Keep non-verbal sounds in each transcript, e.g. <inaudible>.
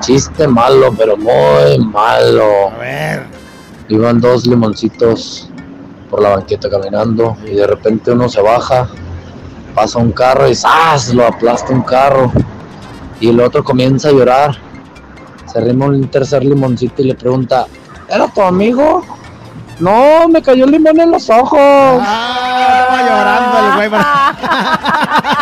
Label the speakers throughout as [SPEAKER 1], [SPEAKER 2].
[SPEAKER 1] Chiste malo, pero muy malo.
[SPEAKER 2] A ver.
[SPEAKER 1] Iban dos limoncitos por la banqueta caminando y de repente uno se baja, pasa un carro y ¡zas! lo aplasta un carro. Y el otro comienza a llorar. Se arrima un tercer limoncito y le pregunta, ¿era tu amigo? No, me cayó el limón en los ojos.
[SPEAKER 2] Ah, estaba llorando el güey. <laughs>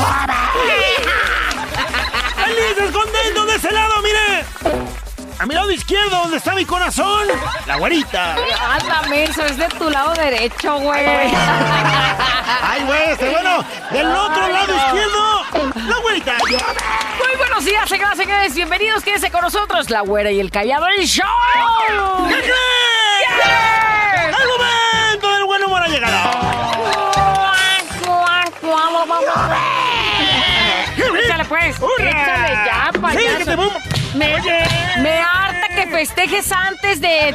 [SPEAKER 2] Andan? ¡Felices, contentos de ese lado, mire! A mi lado izquierdo, donde está mi corazón, la güerita.
[SPEAKER 3] Anda, menso, es de tu lado derecho, güey.
[SPEAKER 2] ¡Ay, güey! Este, bueno, del otro lado izquierdo, la güerita.
[SPEAKER 3] Muy buenos días, señoras y señores. Bienvenidos, quédense con nosotros, la güera y el callado, el show.
[SPEAKER 2] ¿Qué creen? ¡El momento del buen humor ha llegado!
[SPEAKER 3] Pues,
[SPEAKER 2] ¡Hurra!
[SPEAKER 3] échale ya,
[SPEAKER 2] Sí,
[SPEAKER 3] payaso.
[SPEAKER 2] que te vamos-
[SPEAKER 3] Me, me harta que festejes antes de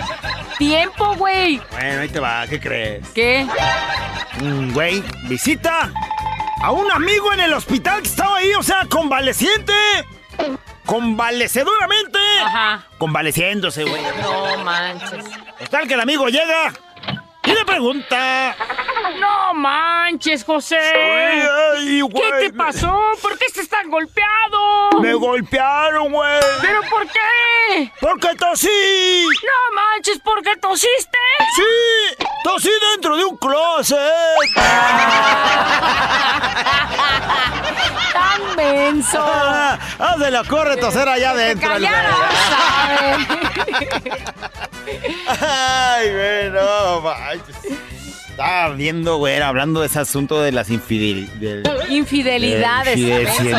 [SPEAKER 3] tiempo, güey.
[SPEAKER 2] Bueno, ahí te va, ¿qué crees?
[SPEAKER 3] ¿Qué?
[SPEAKER 2] Un güey visita a un amigo en el hospital que estaba ahí, o sea, convaleciente. Convalecedoramente.
[SPEAKER 3] Ajá.
[SPEAKER 2] Convaleciéndose, güey.
[SPEAKER 3] No manches.
[SPEAKER 2] Tal que el amigo llega y le pregunta.
[SPEAKER 3] No manches, José.
[SPEAKER 2] Ay, güey,
[SPEAKER 3] ¿Qué te pasó? ¿Por qué estás tan golpeado?
[SPEAKER 2] Me golpearon, güey.
[SPEAKER 3] ¿Pero por qué?
[SPEAKER 2] Porque tosí.
[SPEAKER 3] No manches, ¿por qué tosiste?
[SPEAKER 2] Sí, tosí dentro de un closet. <laughs>
[SPEAKER 3] Tan menso. <laughs>
[SPEAKER 2] Ah, se le ocurre toser allá adentro. güey.
[SPEAKER 3] Callada, <laughs>
[SPEAKER 2] Ay, güey, no manches. Estaba viendo, güey, hablando de ese asunto de las infidelidades.
[SPEAKER 3] Infidelidades.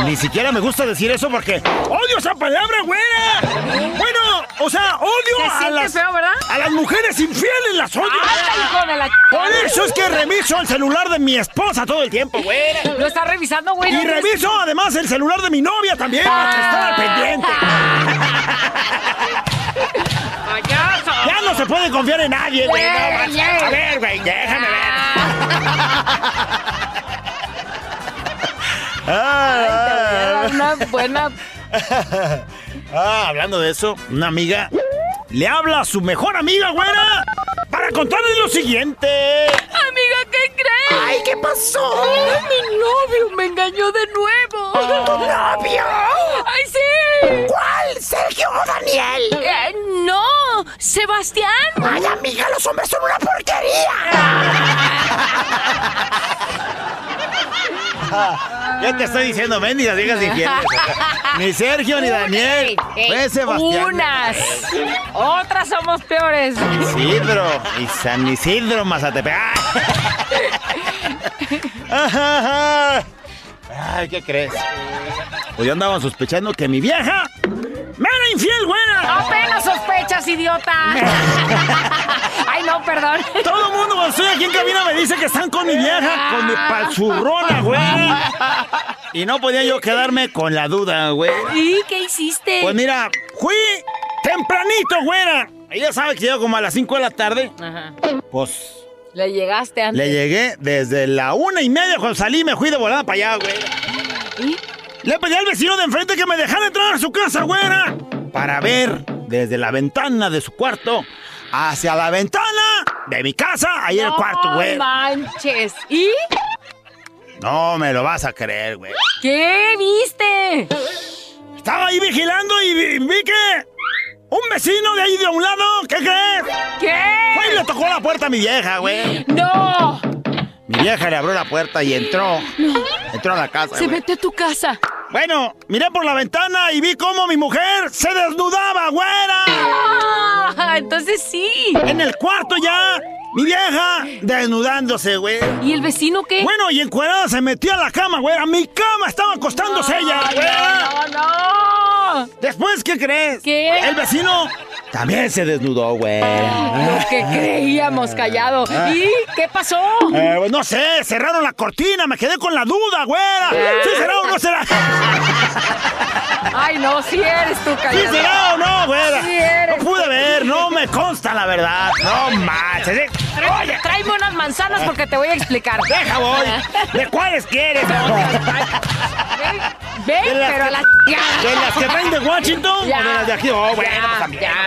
[SPEAKER 2] Ni siquiera me gusta decir eso porque odio esa palabra, güera. Bueno, o sea,
[SPEAKER 3] Se
[SPEAKER 2] odio a las, a las mujeres infieles, las odio.
[SPEAKER 3] ¡Anda, hijo de la...
[SPEAKER 2] Por eso es que reviso el celular de mi esposa todo el tiempo, güera.
[SPEAKER 3] Lo está revisando, güey.
[SPEAKER 2] Y reviso además el celular de mi novia también para estar al pendiente. Ya no se puede confiar en nadie, güey. no
[SPEAKER 3] Güey, güey.
[SPEAKER 2] A ver, güey, déjame ver. Ah,
[SPEAKER 3] Una buena... <laughs>
[SPEAKER 2] ah, hablando de eso, una amiga le habla a su mejor amiga, güera, para contarle lo siguiente.
[SPEAKER 3] Amiga, ¿qué crees?
[SPEAKER 2] Ay, ¿qué pasó?
[SPEAKER 3] Mi novio me engañó de nuevo.
[SPEAKER 2] ¿Novio?
[SPEAKER 3] ¡Ay, sí!
[SPEAKER 2] ¿Cuál? ¿Sergio o Daniel?
[SPEAKER 3] Eh, no, Sebastián.
[SPEAKER 2] Ay, amiga, los hombres son una porquería. <laughs> <laughs> ¿Qué te estoy diciendo, mendigas digas infieles? Ni Sergio ni Daniel.
[SPEAKER 3] Ey,
[SPEAKER 2] Fue Sebastián.
[SPEAKER 3] Unas. Otras somos peores.
[SPEAKER 2] Isidro y San Isidro Mazatepec. <laughs> ¡Ay! ¿qué crees? Pues ya andaban sospechando que mi vieja me era infiel, güera.
[SPEAKER 3] Apenas sospechas, idiota. <laughs> Ay, no, perdón.
[SPEAKER 2] Todo el mundo cuando estoy aquí en cabina me dice que están con mi vieja, con mi pachurrona, güera. Y no podía yo quedarme con la duda, güey.
[SPEAKER 3] ¿Y qué hiciste?
[SPEAKER 2] Pues mira, fui tempranito, güera. Ella sabe que llego como a las 5 de la tarde.
[SPEAKER 3] Ajá.
[SPEAKER 2] Pues
[SPEAKER 3] Le llegaste antes.
[SPEAKER 2] Le llegué desde la una y media cuando salí me fui de volada para allá, güey.
[SPEAKER 3] ¿Y?
[SPEAKER 2] Le pedí al vecino de enfrente que me dejara entrar a su casa, güera. Para ver desde la ventana de su cuarto hacia la ventana de mi casa, ahí en el cuarto,
[SPEAKER 3] No
[SPEAKER 2] güey.
[SPEAKER 3] manches. ¿Y?
[SPEAKER 2] No me lo vas a creer, güey.
[SPEAKER 3] ¿Qué viste?
[SPEAKER 2] Estaba ahí vigilando y vi, vi que un vecino de ahí de un lado, ¿qué crees?
[SPEAKER 3] ¿Qué?
[SPEAKER 2] Fue y le tocó la puerta a mi vieja, güey.
[SPEAKER 3] No.
[SPEAKER 2] Mi vieja le abrió la puerta y entró. Entró a la casa,
[SPEAKER 3] Se
[SPEAKER 2] güey.
[SPEAKER 3] metió a tu casa.
[SPEAKER 2] Bueno, miré por la ventana y vi cómo mi mujer se desnudaba, güera.
[SPEAKER 3] Ah, entonces sí.
[SPEAKER 2] En el cuarto ya.
[SPEAKER 4] Mi vieja desnudándose, güey.
[SPEAKER 3] ¿Y el vecino qué?
[SPEAKER 4] Bueno, y encuerada se metió a la cama, güey. A mi cama estaba acostándose ella, güey.
[SPEAKER 3] No, no.
[SPEAKER 4] Después, ¿qué crees?
[SPEAKER 3] ¿Qué?
[SPEAKER 4] El vecino también se desnudó, güey.
[SPEAKER 3] Lo que creíamos, callado. ¿Y qué pasó?
[SPEAKER 4] Eh, pues, no sé, cerraron la cortina, me quedé con la duda, güera. ¿Sí será o no será?
[SPEAKER 3] Ay, no, si eres tú,
[SPEAKER 4] ¿Sí
[SPEAKER 3] callado.
[SPEAKER 4] será o no, güera?
[SPEAKER 3] Sí eres.
[SPEAKER 4] No pude ver, no me consta la verdad. No manches. eh. Oye,
[SPEAKER 3] Tráeme unas manzanas porque te voy a explicar.
[SPEAKER 4] deja voy. ¿De cuáles quieres? <laughs>
[SPEAKER 3] Ven, ven,
[SPEAKER 4] las
[SPEAKER 3] pero
[SPEAKER 4] que-
[SPEAKER 3] la
[SPEAKER 4] ¿De las que traen de Washington?
[SPEAKER 3] Ya.
[SPEAKER 4] ¿O de las de aquí? Oh, bueno, pues también.
[SPEAKER 3] ya.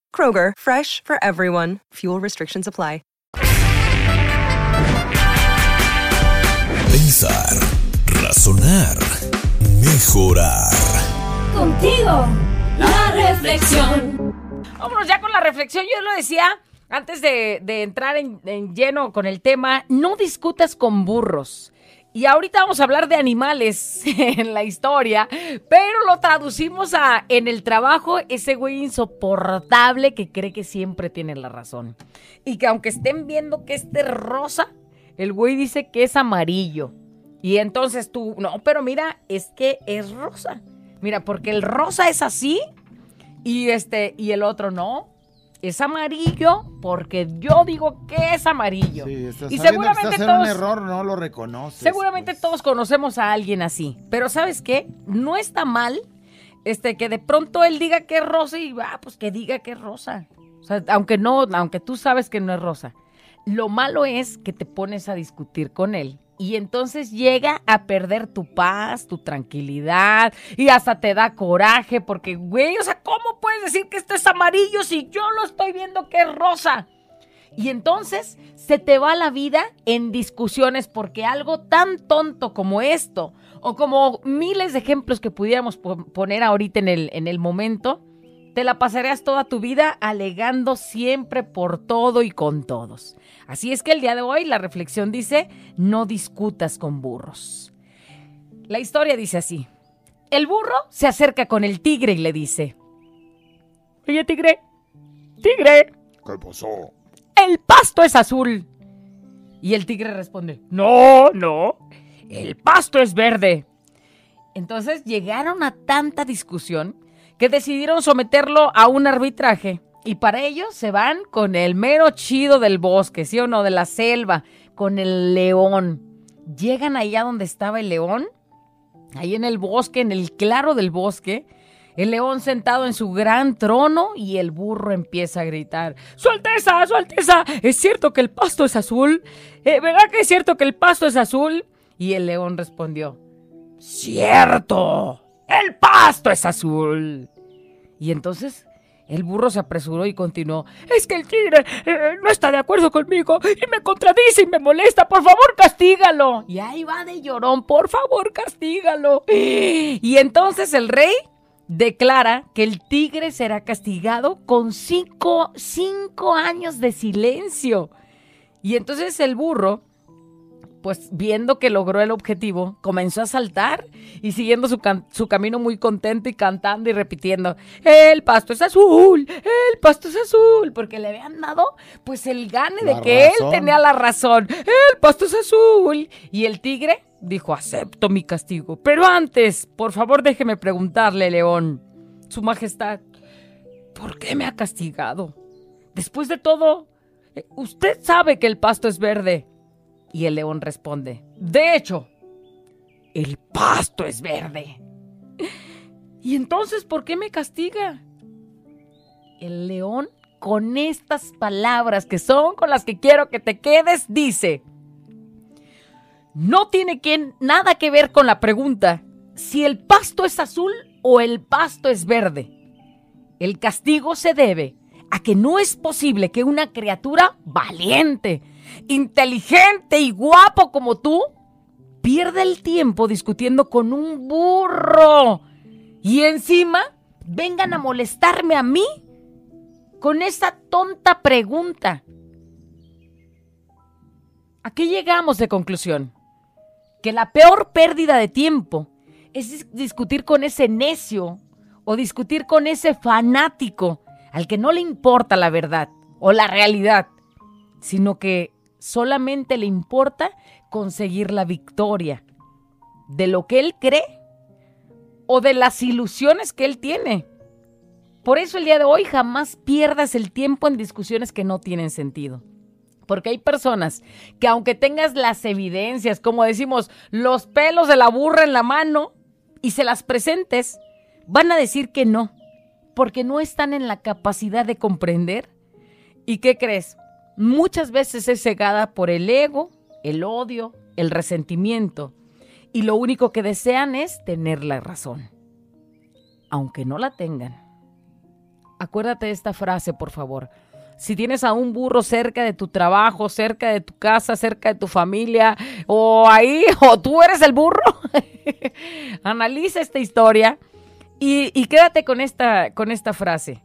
[SPEAKER 5] Kroger, fresh for everyone. Fuel restrictions apply.
[SPEAKER 6] Pensar, razonar, mejorar.
[SPEAKER 7] Contigo, la reflexión.
[SPEAKER 3] Vámonos ya con la reflexión. Yo lo decía antes de, de entrar en, en lleno con el tema, no discutas con burros. Y ahorita vamos a hablar de animales <laughs> en la historia, pero lo traducimos a en el trabajo, ese güey insoportable que cree que siempre tiene la razón. Y que aunque estén viendo que este es rosa, el güey dice que es amarillo. Y entonces tú, no, pero mira, es que es rosa. Mira, porque el rosa es así y este, y el otro no. Es amarillo porque yo digo que es amarillo.
[SPEAKER 2] Sí, estás
[SPEAKER 3] y
[SPEAKER 2] que
[SPEAKER 3] seguramente
[SPEAKER 2] estás en un
[SPEAKER 3] todos,
[SPEAKER 2] error, no lo reconoces.
[SPEAKER 3] seguramente
[SPEAKER 2] pues.
[SPEAKER 3] todos conocemos a alguien así. Pero ¿sabes qué? No está mal este, que de pronto él diga que es rosa y va, pues que diga que es rosa. O sea, aunque no, aunque tú sabes que no es rosa. Lo malo es que te pones a discutir con él y entonces llega a perder tu paz, tu tranquilidad y hasta te da coraje porque, güey, o sea, ¿cómo puedes decir que esto es amarillo si yo lo estoy viendo que es rosa? Y entonces se te va la vida en discusiones porque algo tan tonto como esto, o como miles de ejemplos que pudiéramos po- poner ahorita en el, en el momento, te la pasarías toda tu vida alegando siempre por todo y con todos. Así es que el día de hoy la reflexión dice, no discutas con burros. La historia dice así. El burro se acerca con el tigre y le dice, Oye tigre, tigre,
[SPEAKER 2] ¿Qué pasó?
[SPEAKER 3] el pasto es azul. Y el tigre responde, no, no, el pasto es verde. Entonces llegaron a tanta discusión que decidieron someterlo a un arbitraje. Y para ello se van con el mero chido del bosque, ¿sí o no? De la selva, con el león. Llegan allá donde estaba el león, ahí en el bosque, en el claro del bosque. El león sentado en su gran trono y el burro empieza a gritar, ¡Su Alteza, Su Alteza! ¿Es cierto que el pasto es azul? Eh, ¿Verdad que es cierto que el pasto es azul? Y el león respondió, ¡Cierto! ¡El pasto es azul! Y entonces el burro se apresuró y continuó, es que el tigre eh, no está de acuerdo conmigo y me contradice y me molesta, por favor castígalo. Y ahí va de llorón, por favor castígalo. Y entonces el rey declara que el tigre será castigado con cinco, cinco años de silencio. Y entonces el burro, pues viendo que logró el objetivo, comenzó a saltar y siguiendo su, su camino muy contento y cantando y repitiendo, el pasto es azul, el pasto es azul, porque le habían dado pues el gane de que
[SPEAKER 2] razón.
[SPEAKER 3] él tenía la razón, el pasto es azul. Y el tigre dijo, acepto mi castigo, pero antes, por favor déjeme preguntarle, león, su majestad, ¿por qué me ha castigado? Después de todo, eh, usted sabe que el pasto es verde. Y el león responde, de hecho, el pasto es verde. <laughs> ¿Y entonces por qué me castiga? El león, con estas palabras que son con las que quiero que te quedes, dice, no tiene que, nada que ver con la pregunta si el pasto es azul o el pasto es verde. El castigo se debe a que no es posible que una criatura valiente, inteligente y guapo como tú, pierde el tiempo discutiendo con un burro. Y encima, vengan a molestarme a mí con esa tonta pregunta. ¿A qué llegamos de conclusión? Que la peor pérdida de tiempo es discutir con ese necio o discutir con ese fanático al que no le importa la verdad o la realidad, sino que solamente le importa conseguir la victoria de lo que él cree o de las ilusiones que él tiene. Por eso el día de hoy jamás pierdas el tiempo en discusiones que no tienen sentido. Porque hay personas que aunque tengas las evidencias, como decimos, los pelos de la burra en la mano y se las presentes, van a decir que no, porque no están en la capacidad de comprender. ¿Y qué crees? Muchas veces es cegada por el ego, el odio, el resentimiento, y lo único que desean es tener la razón, aunque no la tengan. Acuérdate de esta frase, por favor. Si tienes a un burro cerca de tu trabajo, cerca de tu casa, cerca de tu familia, o ahí, o tú eres el burro, <laughs> analiza esta historia y, y, quédate con esta, con esta frase.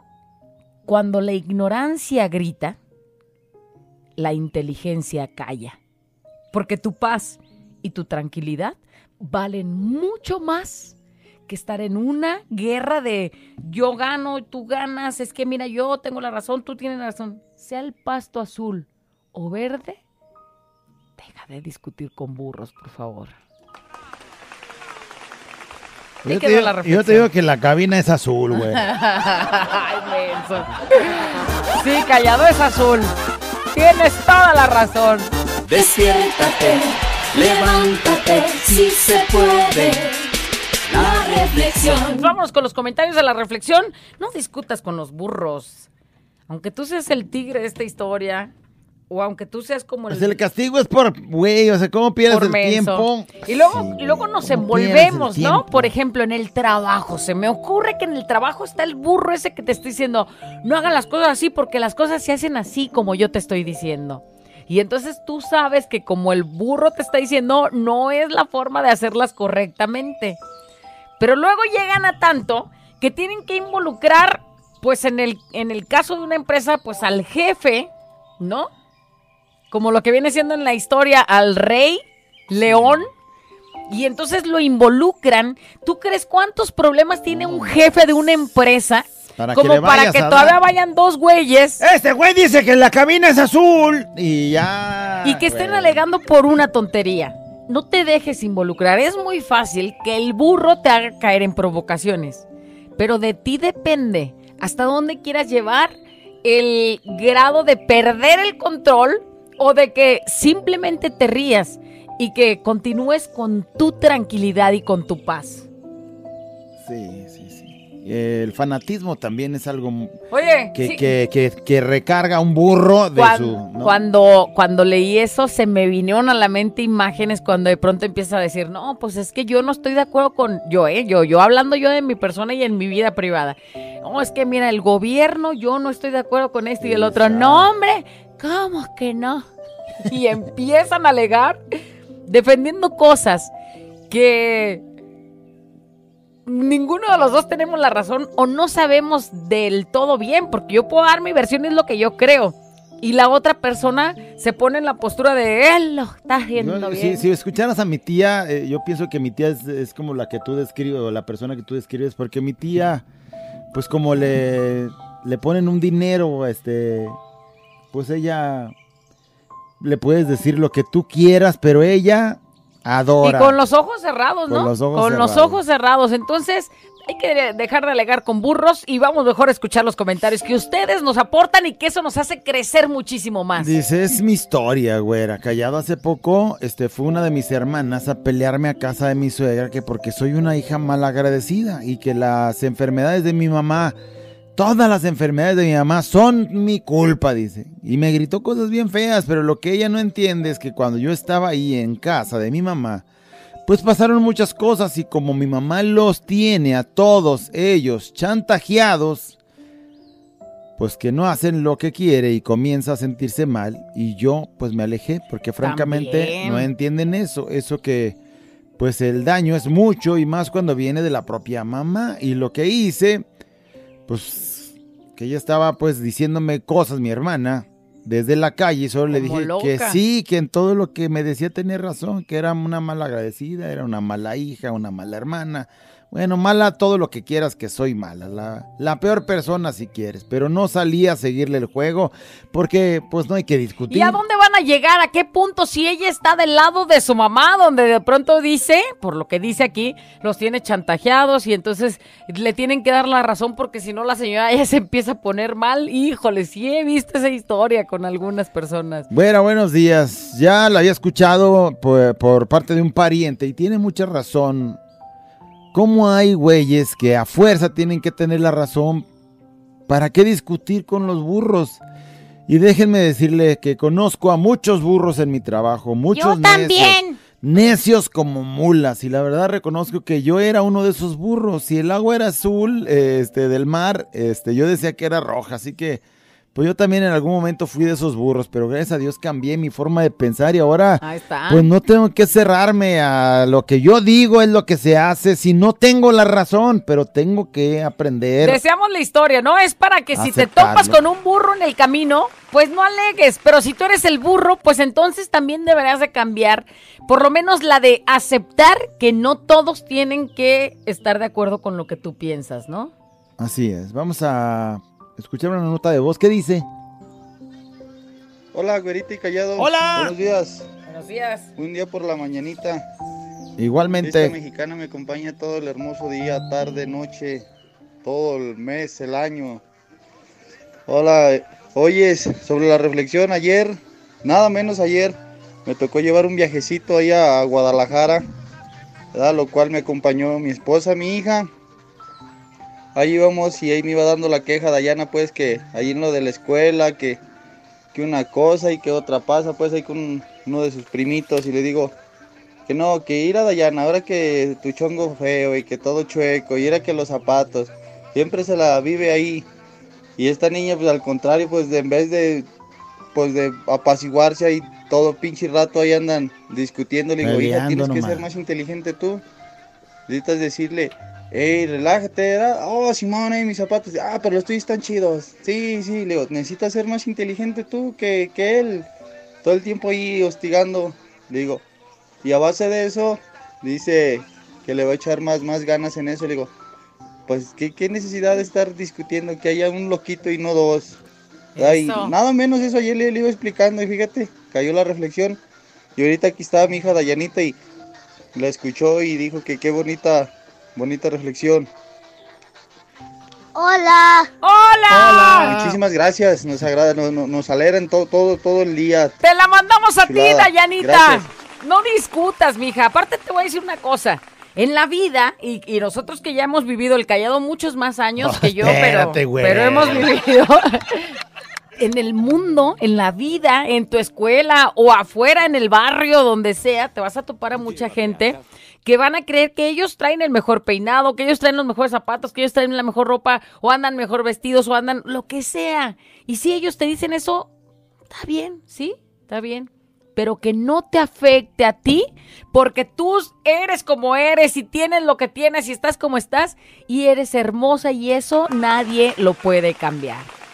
[SPEAKER 3] Cuando la ignorancia grita, la inteligencia calla. Porque tu paz y tu tranquilidad valen mucho más que estar en una guerra de yo gano, tú ganas, es que mira, yo tengo la razón, tú tienes la razón. Sea el pasto azul o verde, deja de discutir con burros, por favor.
[SPEAKER 2] Yo te, digo, yo te, digo, que la cabina es azul, güey. <laughs>
[SPEAKER 3] sí, callado es azul. Tienes toda la razón.
[SPEAKER 7] Despiértate, levántate, si se puede reflexión.
[SPEAKER 3] Vamos con los comentarios de la reflexión. No discutas con los burros. Aunque tú seas el tigre de esta historia, o aunque tú seas como
[SPEAKER 2] el... Pues el castigo es por, güey, o sea, ¿cómo pierdes el tiempo?
[SPEAKER 3] Y luego, luego nos envolvemos, ¿no? Por ejemplo, en el trabajo. Se me ocurre que en el trabajo está el burro ese que te estoy diciendo, no hagan las cosas así porque las cosas se hacen así como yo te estoy diciendo. Y entonces tú sabes que como el burro te está diciendo, no es la forma de hacerlas correctamente. Pero luego llegan a tanto que tienen que involucrar, pues en el, en el caso de una empresa, pues al jefe, ¿no? Como lo que viene siendo en la historia, al rey, león. Y entonces lo involucran. ¿Tú crees cuántos problemas tiene un jefe de una empresa? Para como para que todavía vayan dos güeyes.
[SPEAKER 2] Este güey dice que la cabina es azul. Y ya.
[SPEAKER 3] Y que estén alegando por una tontería no te dejes involucrar. Es muy fácil que el burro te haga caer en provocaciones, pero de ti depende hasta dónde quieras llevar el grado de perder el control o de que simplemente te rías y que continúes con tu tranquilidad y con tu paz.
[SPEAKER 2] Sí, el fanatismo también es algo que, que, recarga un burro de
[SPEAKER 3] cuando,
[SPEAKER 2] su...
[SPEAKER 3] Cuando, cuando leí eso se me vinieron a la mente imágenes cuando de pronto empieza a decir, no, pues es que yo no estoy de acuerdo con yo, ¿eh? Yo, yo hablando yo de mi persona y en mi vida privada. No, es que mira, el gobierno, yo no estoy de acuerdo con esto y el otro, no, hombre, ¿cómo que no? <laughs> Y empiezan a alegar defendiendo cosas que ninguno de los dos tenemos la razón o no sabemos del todo bien, porque yo puedo dar mi versión y es lo que yo creo. Y la otra persona se pone en la postura de él lo está haciendo bien.
[SPEAKER 2] Si, escucharas a mi tía, eh, yo pienso que mi tía es, como la que tú describes, o la persona que tú describes, porque mi tía, pues como le, le ponen un dinero, este, pues ella le puedes decir lo que tú quieras, pero ella Adora.
[SPEAKER 3] Y con los ojos cerrados, ¿no? Con los ojos, con los ojos cerrados. Entonces, hay que dejar de alegar con burros y vamos mejor a escuchar los comentarios que ustedes nos aportan y que eso nos hace crecer muchísimo más.
[SPEAKER 2] Dice, es mi historia, güera. Callado hace poco, este, fue una de mis hermanas a pelearme a casa de mi suegra que porque soy una hija mal agradecida y que las enfermedades de mi mamá Todas las enfermedades de mi mamá son mi culpa, dice. Y me gritó cosas bien feas, pero lo que ella no entiende es que cuando yo estaba ahí en casa de mi mamá, pues pasaron muchas cosas y como mi mamá los tiene a todos ellos chantajeados, pues que no hacen lo que quiere y comienza a sentirse mal y yo pues me alejé porque francamente
[SPEAKER 3] También.
[SPEAKER 2] no entienden eso, eso que pues el daño es mucho y más cuando viene de la propia mamá y lo que hice pues que ella estaba pues diciéndome cosas mi hermana desde la calle y solo le dije que sí, que en todo lo que me decía tenía razón, que era una mala agradecida, era una mala hija, una mala hermana. Bueno, mala todo lo que quieras que soy mala, la, la peor persona si quieres, pero no salí a seguirle el juego porque pues no hay que discutir.
[SPEAKER 3] ¿Y a dónde van a llegar? ¿A qué punto si ella está del lado de su mamá, donde de pronto dice, por lo que dice aquí, los tiene chantajeados y entonces le tienen que dar la razón porque si no la señora ya se empieza a poner mal? Híjole, sí he visto esa historia con algunas personas.
[SPEAKER 2] Bueno, buenos días. Ya la había escuchado por, por parte de un pariente y tiene mucha razón. ¿Cómo hay güeyes que a fuerza tienen que tener la razón? ¿Para qué discutir con los burros? Y déjenme decirle que conozco a muchos burros en mi trabajo, muchos necios, necios como mulas. Y la verdad reconozco que yo era uno de esos burros. Si el agua era azul, este, del mar, este, yo decía que era roja. Así que pues yo también en algún momento fui de esos burros, pero gracias a Dios cambié mi forma de pensar y ahora
[SPEAKER 3] Ahí está.
[SPEAKER 2] pues no tengo que cerrarme a lo que yo digo es lo que se hace, si no tengo la razón, pero tengo que aprender.
[SPEAKER 3] Deseamos la historia, ¿no? Es para que si te topas con un burro en el camino, pues no alegues. Pero si tú eres el burro, pues entonces también deberías de cambiar, por lo menos la de aceptar que no todos tienen que estar de acuerdo con lo que tú piensas, ¿no?
[SPEAKER 2] Así es, vamos a escuchar una nota de voz. ¿Qué dice?
[SPEAKER 8] Hola, güerita y callado.
[SPEAKER 4] Hola.
[SPEAKER 8] Buenos días.
[SPEAKER 3] Buenos días.
[SPEAKER 8] Un día por la mañanita. Esta
[SPEAKER 2] Igualmente,
[SPEAKER 8] mexicana me acompaña todo el hermoso día, tarde, noche, todo el mes, el año. Hola, oyes, sobre la reflexión ayer, nada menos ayer, me tocó llevar un viajecito ahí a Guadalajara, ¿verdad? lo cual me acompañó mi esposa, mi hija. Ahí íbamos y ahí me iba dando la queja Dayana, pues que ahí en lo de la escuela, que, que una cosa y que otra pasa, pues ahí con uno de sus primitos y le digo, que no, que ir a Dayana, ahora que tu chongo feo y que todo chueco, y era que los zapatos, siempre se la vive ahí. Y esta niña, pues al contrario, pues de, en vez de, pues de apaciguarse ahí todo pinche rato ahí andan discutiendo, le digo, hija, tienes que ser más inteligente tú. Necesitas decirle, hey, relájate, ¿verdad? Oh, Simón, mis zapatos, ah, pero los tuyos están chidos. Sí, sí, le digo, necesitas ser más inteligente tú que, que él. Todo el tiempo ahí hostigando, le digo, y a base de eso, dice que le va a echar más, más ganas en eso. Le digo, pues, ¿qué, qué necesidad de estar discutiendo que haya un loquito y no dos? Ay, nada menos eso ayer le, le iba explicando y fíjate, cayó la reflexión. Y ahorita aquí estaba mi hija Dayanita y la escuchó y dijo que qué bonita, bonita reflexión.
[SPEAKER 9] Hola.
[SPEAKER 3] ¡Hola!
[SPEAKER 8] Muchísimas gracias, nos agrada, nos, nos, alegran todo, todo, todo el día.
[SPEAKER 3] Te la mandamos a ti. Dayanita.
[SPEAKER 8] Gracias.
[SPEAKER 3] No discutas, mija. Aparte te voy a decir una cosa. En la vida, y, y nosotros que ya hemos vivido el callado muchos más años
[SPEAKER 2] No,
[SPEAKER 3] que yo,
[SPEAKER 2] espérate,
[SPEAKER 3] pero, pero hemos vivido <laughs> en el mundo, en la vida, en tu escuela o afuera en el barrio, donde sea, te vas a topar a mucha gente que van a creer que ellos traen el mejor peinado, que ellos traen los mejores zapatos, que ellos traen la mejor ropa, o andan mejor vestidos, o andan lo que sea. Y si ellos te dicen eso, está bien, ¿sí? Está bien. Pero que no te afecte a ti, porque tú eres como eres y tienes lo que tienes y estás como estás y eres hermosa y eso nadie lo puede cambiar.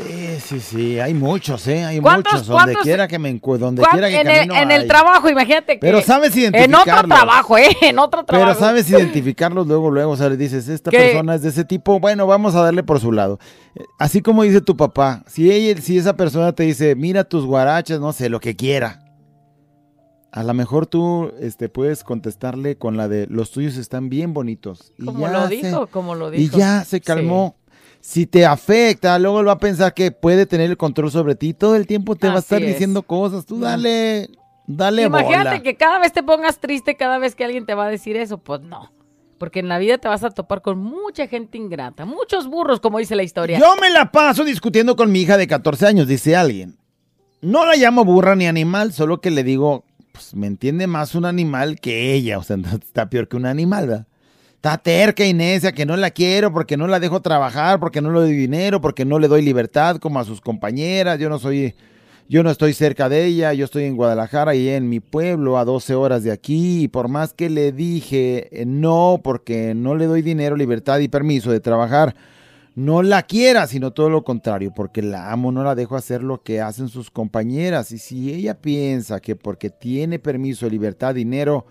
[SPEAKER 2] Sí, sí, sí, hay muchos, ¿eh? Hay
[SPEAKER 3] ¿Cuántos-
[SPEAKER 2] muchos, donde quiera que me encuentre, donde
[SPEAKER 3] ¿Cuán-
[SPEAKER 2] quiera que
[SPEAKER 3] en, el, en el trabajo, imagínate que...
[SPEAKER 2] Pero sabes
[SPEAKER 3] En otro
[SPEAKER 2] identificarlos.
[SPEAKER 3] trabajo, ¿eh? En otro trabajo.
[SPEAKER 2] Pero sabes identificarlos luego, luego, o sea, le dices, esta
[SPEAKER 3] ¿Qué?
[SPEAKER 2] persona es de ese tipo, bueno, vamos a darle por su lado. Así como dice tu papá, si ella, si esa persona te dice, mira tus guarachas, no sé, lo que quiera. A lo mejor tú este, puedes contestarle con la de los tuyos están bien bonitos. Y
[SPEAKER 3] Como
[SPEAKER 2] ya
[SPEAKER 3] lo
[SPEAKER 2] se-
[SPEAKER 3] dijo, como lo
[SPEAKER 2] Y
[SPEAKER 3] dijo.
[SPEAKER 2] ya se calmó. Si te afecta, luego él va a pensar que puede tener el control sobre ti. Todo el tiempo te va a estar
[SPEAKER 3] es.
[SPEAKER 2] diciendo cosas. Tú
[SPEAKER 3] No.
[SPEAKER 2] dale, dale
[SPEAKER 3] Imagínate
[SPEAKER 2] bola.
[SPEAKER 3] que cada vez te pongas triste cada vez que alguien te va a decir eso. Pues no. Porque en la vida te vas a topar con mucha gente ingrata. Muchos burros, como dice la historia.
[SPEAKER 2] Yo me la paso discutiendo con mi hija de 14 años, dice alguien. No la llamo burra ni animal, solo que le digo, pues me entiende más un animal que ella, o sea, <laughs> está peor que un animal, ¿verdad? Está terca y necia, que no la quiero porque no la dejo trabajar, porque no le doy dinero, porque no le doy libertad como a sus compañeras. Yo no soy, yo no estoy cerca de ella, yo estoy en Guadalajara y en mi pueblo a 12 horas de aquí. Y por más que le dije eh, no, porque no le doy dinero, libertad y permiso de trabajar, no la quiera, sino todo lo contrario, porque la amo, no la dejo hacer lo que hacen sus compañeras. Y si ella piensa que porque tiene permiso, libertad, dinero,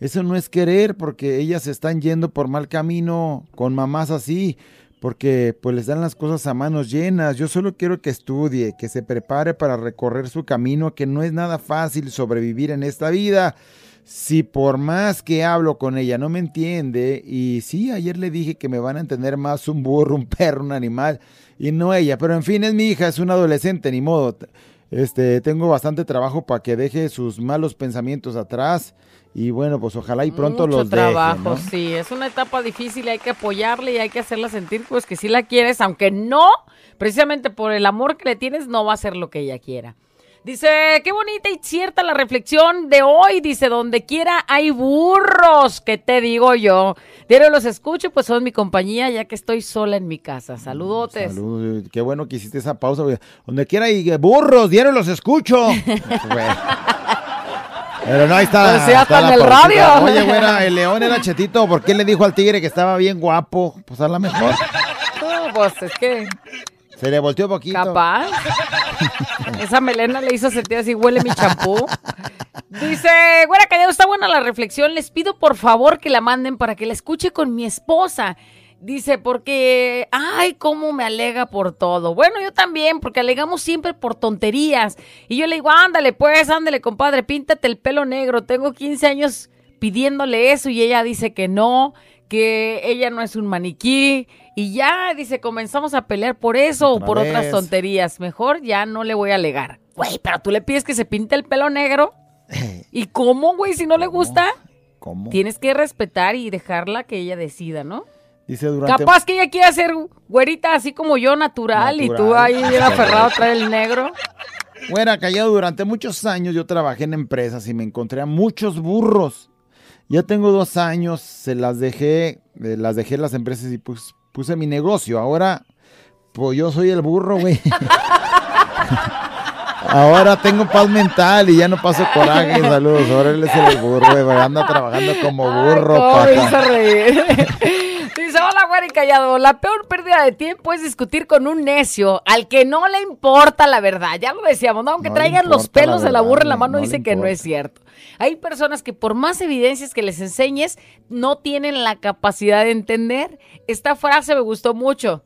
[SPEAKER 2] eso no es querer porque ellas están yendo por mal camino con mamás así, porque pues les dan las cosas a manos llenas. Yo solo quiero que estudie, que se prepare para recorrer su camino, que no es nada fácil sobrevivir en esta vida. Si por más que hablo con ella no me entiende, y sí, ayer le dije que me van a entender más un burro, un perro, un animal, y no ella, pero en fin, es mi hija, es una adolescente, ni modo. Este, tengo bastante trabajo para que deje sus malos pensamientos atrás y bueno, pues ojalá y pronto
[SPEAKER 3] Mucho
[SPEAKER 2] los deje,
[SPEAKER 3] trabajo,
[SPEAKER 2] ¿no?
[SPEAKER 3] sí. Es una etapa difícil y hay que apoyarle y hay que hacerla sentir pues que sí la quieres, aunque no, precisamente por el amor que le tienes, no va a ser lo que ella quiera. Dice, qué bonita y cierta la reflexión de hoy. Dice, donde quiera hay burros, ¿qué te digo yo? Diario los escucho, pues son mi compañía, ya que estoy sola en mi casa. Saludotes.
[SPEAKER 2] Salud, qué bueno que hiciste esa pausa. Donde quiera hay burros, diario los escucho. <laughs> Pero no, ahí está.
[SPEAKER 3] Pues
[SPEAKER 2] está
[SPEAKER 3] está en el radio.
[SPEAKER 2] Oye, güera, el león era chetito. ¿Por qué le dijo al tigre que estaba bien guapo? Pues a lo mejor.
[SPEAKER 3] No, pues es que
[SPEAKER 2] Se le volteó poquito.
[SPEAKER 3] capaz. Esa melena le hizo sentir así, huele mi champú. Dice, güera callado, está buena la reflexión. Les pido por favor que la manden para que la escuche con mi esposa. Dice, porque, ay, cómo me alega por todo. Bueno, yo también, porque alegamos siempre por tonterías. Y yo le digo, ándale, pues, ándale, compadre, píntate el pelo negro. Tengo 15 años pidiéndole eso y ella dice que no, que ella no es un maniquí. Y ya, dice, comenzamos a pelear por eso o por otras tonterías. Mejor ya no le voy a alegar. Güey, pero tú le pides que se pinte el pelo negro. <laughs> ¿Y cómo, güey, si no le gusta?
[SPEAKER 2] ¿Cómo?
[SPEAKER 3] Tienes que respetar y dejarla que ella decida, ¿no?
[SPEAKER 2] Dice durante.
[SPEAKER 3] Capaz que ella quiera ser güerita así como yo, natural, y tú ahí bien aferrado a traer el negro.
[SPEAKER 2] Bueno, callado, durante muchos años yo trabajé en empresas y me encontré a muchos burros. Ya tengo dos años, se las dejé, eh, las dejé en las empresas y pues, puse mi negocio. Ahora, pues yo soy el burro, güey. <laughs> Ahora tengo paz mental y ya no paso coraje. Saludos, ahora él es el burro, güey. Anda trabajando como burro,
[SPEAKER 3] ¿Cómo me hizo reír? Dice, hola, y callado. La peor pérdida de tiempo es discutir con un necio al que no le importa la verdad. Ya lo decíamos, ¿no? Aunque
[SPEAKER 2] No
[SPEAKER 3] traigan los
[SPEAKER 2] la
[SPEAKER 3] pelos de la burra en la
[SPEAKER 2] no-
[SPEAKER 3] mano,
[SPEAKER 2] no
[SPEAKER 3] dice que no es cierto. Hay personas que por más evidencias que les enseñes, no tienen la capacidad de entender. Esta frase me gustó mucho.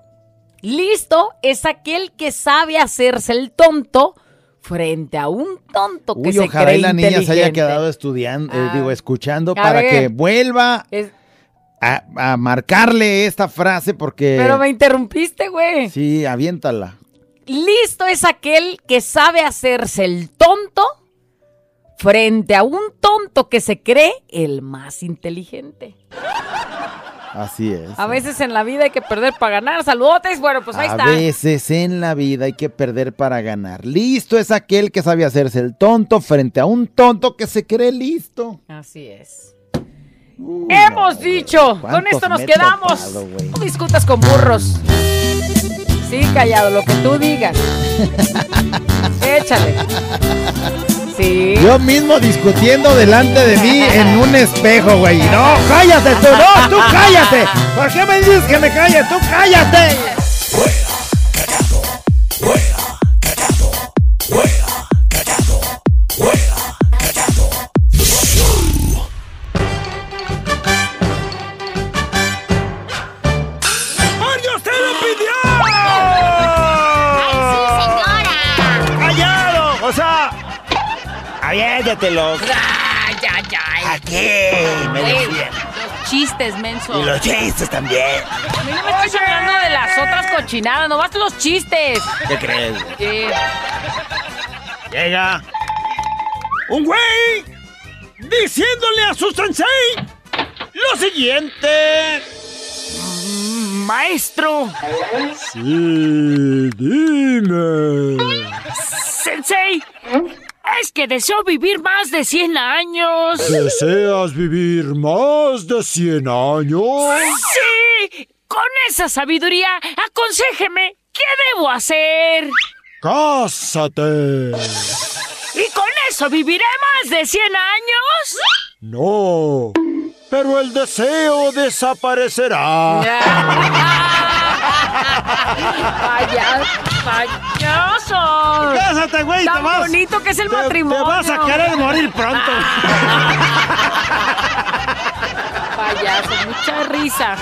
[SPEAKER 3] Listo es aquel que sabe hacerse el tonto frente a un tonto que
[SPEAKER 2] Uy,
[SPEAKER 3] se
[SPEAKER 2] ojalá
[SPEAKER 3] cree
[SPEAKER 2] y la niña se haya quedado estudiando, eh,
[SPEAKER 3] Ah.
[SPEAKER 2] digo, escuchando para
[SPEAKER 3] ver.
[SPEAKER 2] que vuelva
[SPEAKER 3] Es-
[SPEAKER 2] a, a marcarle esta frase porque...
[SPEAKER 3] Pero me interrumpiste, güey.
[SPEAKER 2] Sí, aviéntala.
[SPEAKER 3] Listo es aquel que sabe hacerse el tonto frente a un tonto que se cree el más inteligente.
[SPEAKER 2] Así es.
[SPEAKER 3] A veces en la vida hay que perder para ganar. Saludotes. Bueno, pues ahí
[SPEAKER 2] A
[SPEAKER 3] está.
[SPEAKER 2] veces en la vida hay que perder para ganar. Listo es aquel que sabe hacerse el tonto frente a un tonto que se cree listo.
[SPEAKER 3] Así es. Hemos
[SPEAKER 2] no,
[SPEAKER 3] dicho. Con
[SPEAKER 2] ¿Cuántos
[SPEAKER 3] esto nos quedamos.
[SPEAKER 2] topado?
[SPEAKER 3] No discutas con burros. Sí, callado, lo que tú digas. Échale. Sí.
[SPEAKER 2] Yo mismo discutiendo delante de mí en un espejo, güey. No, cállate tú, no, tú cállate. ¿Por qué me dices que me calle? Tú cállate.
[SPEAKER 9] Ay,
[SPEAKER 3] ay, ay.
[SPEAKER 4] Aquí, me
[SPEAKER 3] Güey. Los chistes, menso.
[SPEAKER 4] Y los chistes también.
[SPEAKER 3] A mí no me estás hablando de las otras cochinadas, nomás los chistes.
[SPEAKER 4] ¿Qué crees?
[SPEAKER 3] Sí.
[SPEAKER 4] Llega un güey diciéndole a su sensei lo siguiente. Maestro. Sí, dime. Sensei,
[SPEAKER 10] Es que deseo vivir más de 100 años.
[SPEAKER 2] ¿Deseas vivir más de 100 años?
[SPEAKER 10] Sí. Con esa sabiduría, aconséjeme qué debo hacer.
[SPEAKER 2] ¡Cásate!
[SPEAKER 10] ¿Y con eso viviré más de 100 años?
[SPEAKER 2] No, pero el deseo desaparecerá. <laughs>
[SPEAKER 3] Vaya, payaso.
[SPEAKER 2] Cásate, güey,
[SPEAKER 3] Tan
[SPEAKER 2] te vas.
[SPEAKER 3] bonito que es el
[SPEAKER 2] te-
[SPEAKER 3] matrimonio.
[SPEAKER 2] Te vas a querer morir pronto.
[SPEAKER 3] Payaso, mucha risa.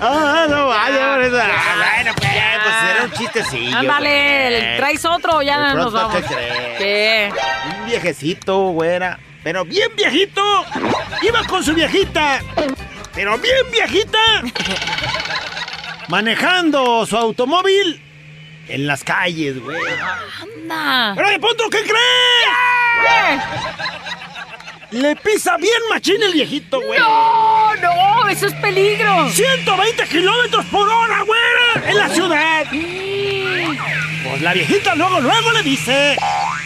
[SPEAKER 2] ah, no vaya, eso. Ah, bueno, pues ya, pues era un chistecillo.
[SPEAKER 3] Ándale,
[SPEAKER 2] pues.
[SPEAKER 3] ¿traes otro o ya
[SPEAKER 2] De
[SPEAKER 3] nos vamos?
[SPEAKER 2] ¿qué crees?
[SPEAKER 3] ¿Qué?
[SPEAKER 2] Un viejecito, güera. Pero bien viejito. Iba con su viejita. Pero bien viejita. Manejando su automóvil en las calles, güey.
[SPEAKER 3] Anda.
[SPEAKER 2] Pero de pronto, ¿qué crees? Le pisa bien machín el viejito, güey.
[SPEAKER 3] No, no, eso es peligro.
[SPEAKER 2] 120 kilómetros por hora, güera, en la ciudad. Pues la viejita luego, luego le dice...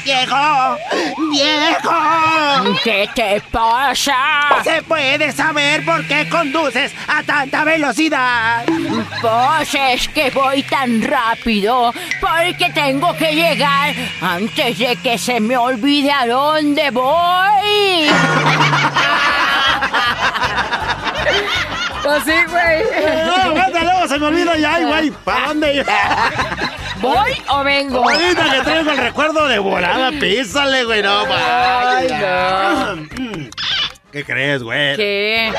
[SPEAKER 2] ¡Viejo! ¡Viejo!
[SPEAKER 10] ¿Qué te pasa?
[SPEAKER 2] ¿Se puede saber por qué conduces a tanta velocidad?
[SPEAKER 10] Pues es que voy tan rápido porque tengo que llegar antes de que se me olvide a dónde voy. <laughs>
[SPEAKER 3] Pues sí, güey.
[SPEAKER 2] No, aguanta, luego se me olvida ya, güey. ¿Para dónde iba?
[SPEAKER 3] ¿Voy o vengo?
[SPEAKER 2] Ahorita que traigo el recuerdo de volada, písale, güey, no,
[SPEAKER 3] Ay,
[SPEAKER 2] vaya. ¿Qué crees, güey?
[SPEAKER 3] ¿Qué?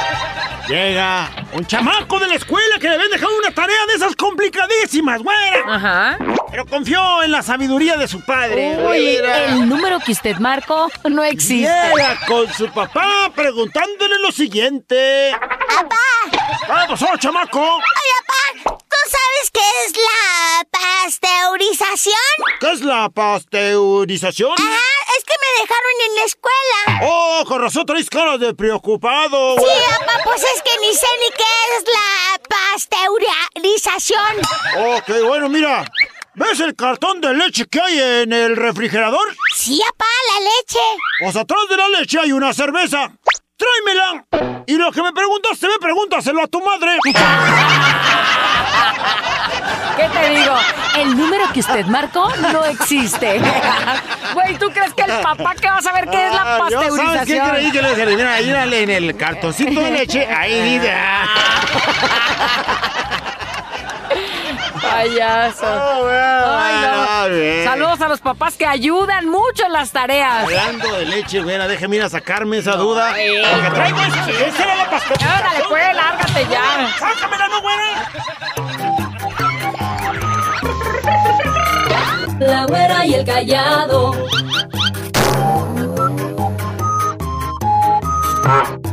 [SPEAKER 2] Llega un chamaco de la escuela que le habían dejado una tarea de esas complicadísimas, güera.
[SPEAKER 3] Ajá.
[SPEAKER 2] Pero confió en la sabiduría de su padre.
[SPEAKER 3] Uy,
[SPEAKER 2] güera.
[SPEAKER 3] el número que usted marcó no existe.
[SPEAKER 2] Llega con su papá preguntándole lo siguiente.
[SPEAKER 9] ¡Papá!
[SPEAKER 2] ¿Qué pasó, chamaco?
[SPEAKER 9] Oye, papá, ¿tú sabes qué es la pasteurización?
[SPEAKER 2] ¿Qué es la pasteurización?
[SPEAKER 9] Ajá, es que me dejaron en la escuela.
[SPEAKER 2] Oh, con razón traes cara de preocupado,
[SPEAKER 9] Sí, papá, pues es que ni sé ni qué es la pasteurización.
[SPEAKER 2] Ok, bueno, mira. ¿Ves el cartón de leche que hay en el refrigerador?
[SPEAKER 9] Sí, papá, la leche.
[SPEAKER 2] Pues atrás de la leche hay una cerveza. ¡Tráemela! Y lo que me preguntaste, me pregúntaselo a tu madre. <laughs>
[SPEAKER 3] ¿Qué te digo? El número que usted marcó no existe. Güey, ¿tú crees que el papá que va a saber qué es la
[SPEAKER 2] Ah, yo, ¿Sabes qué
[SPEAKER 3] pasteurización?
[SPEAKER 2] creí que le? Mira, ahí dale, en el cartoncito de leche, ahí dice.
[SPEAKER 3] Payaso. <laughs> Ay, no.
[SPEAKER 2] bien.
[SPEAKER 3] Saludos a los papás que ayudan mucho en las tareas.
[SPEAKER 2] Hablando de leche, güera, déjeme ir a sacarme esa duda. Porque traigo esa- esa era la pasteurización.
[SPEAKER 3] Órale, pues, lárgate ya.
[SPEAKER 2] ¡Sácamela, no, güera!
[SPEAKER 11] La güera y el callado.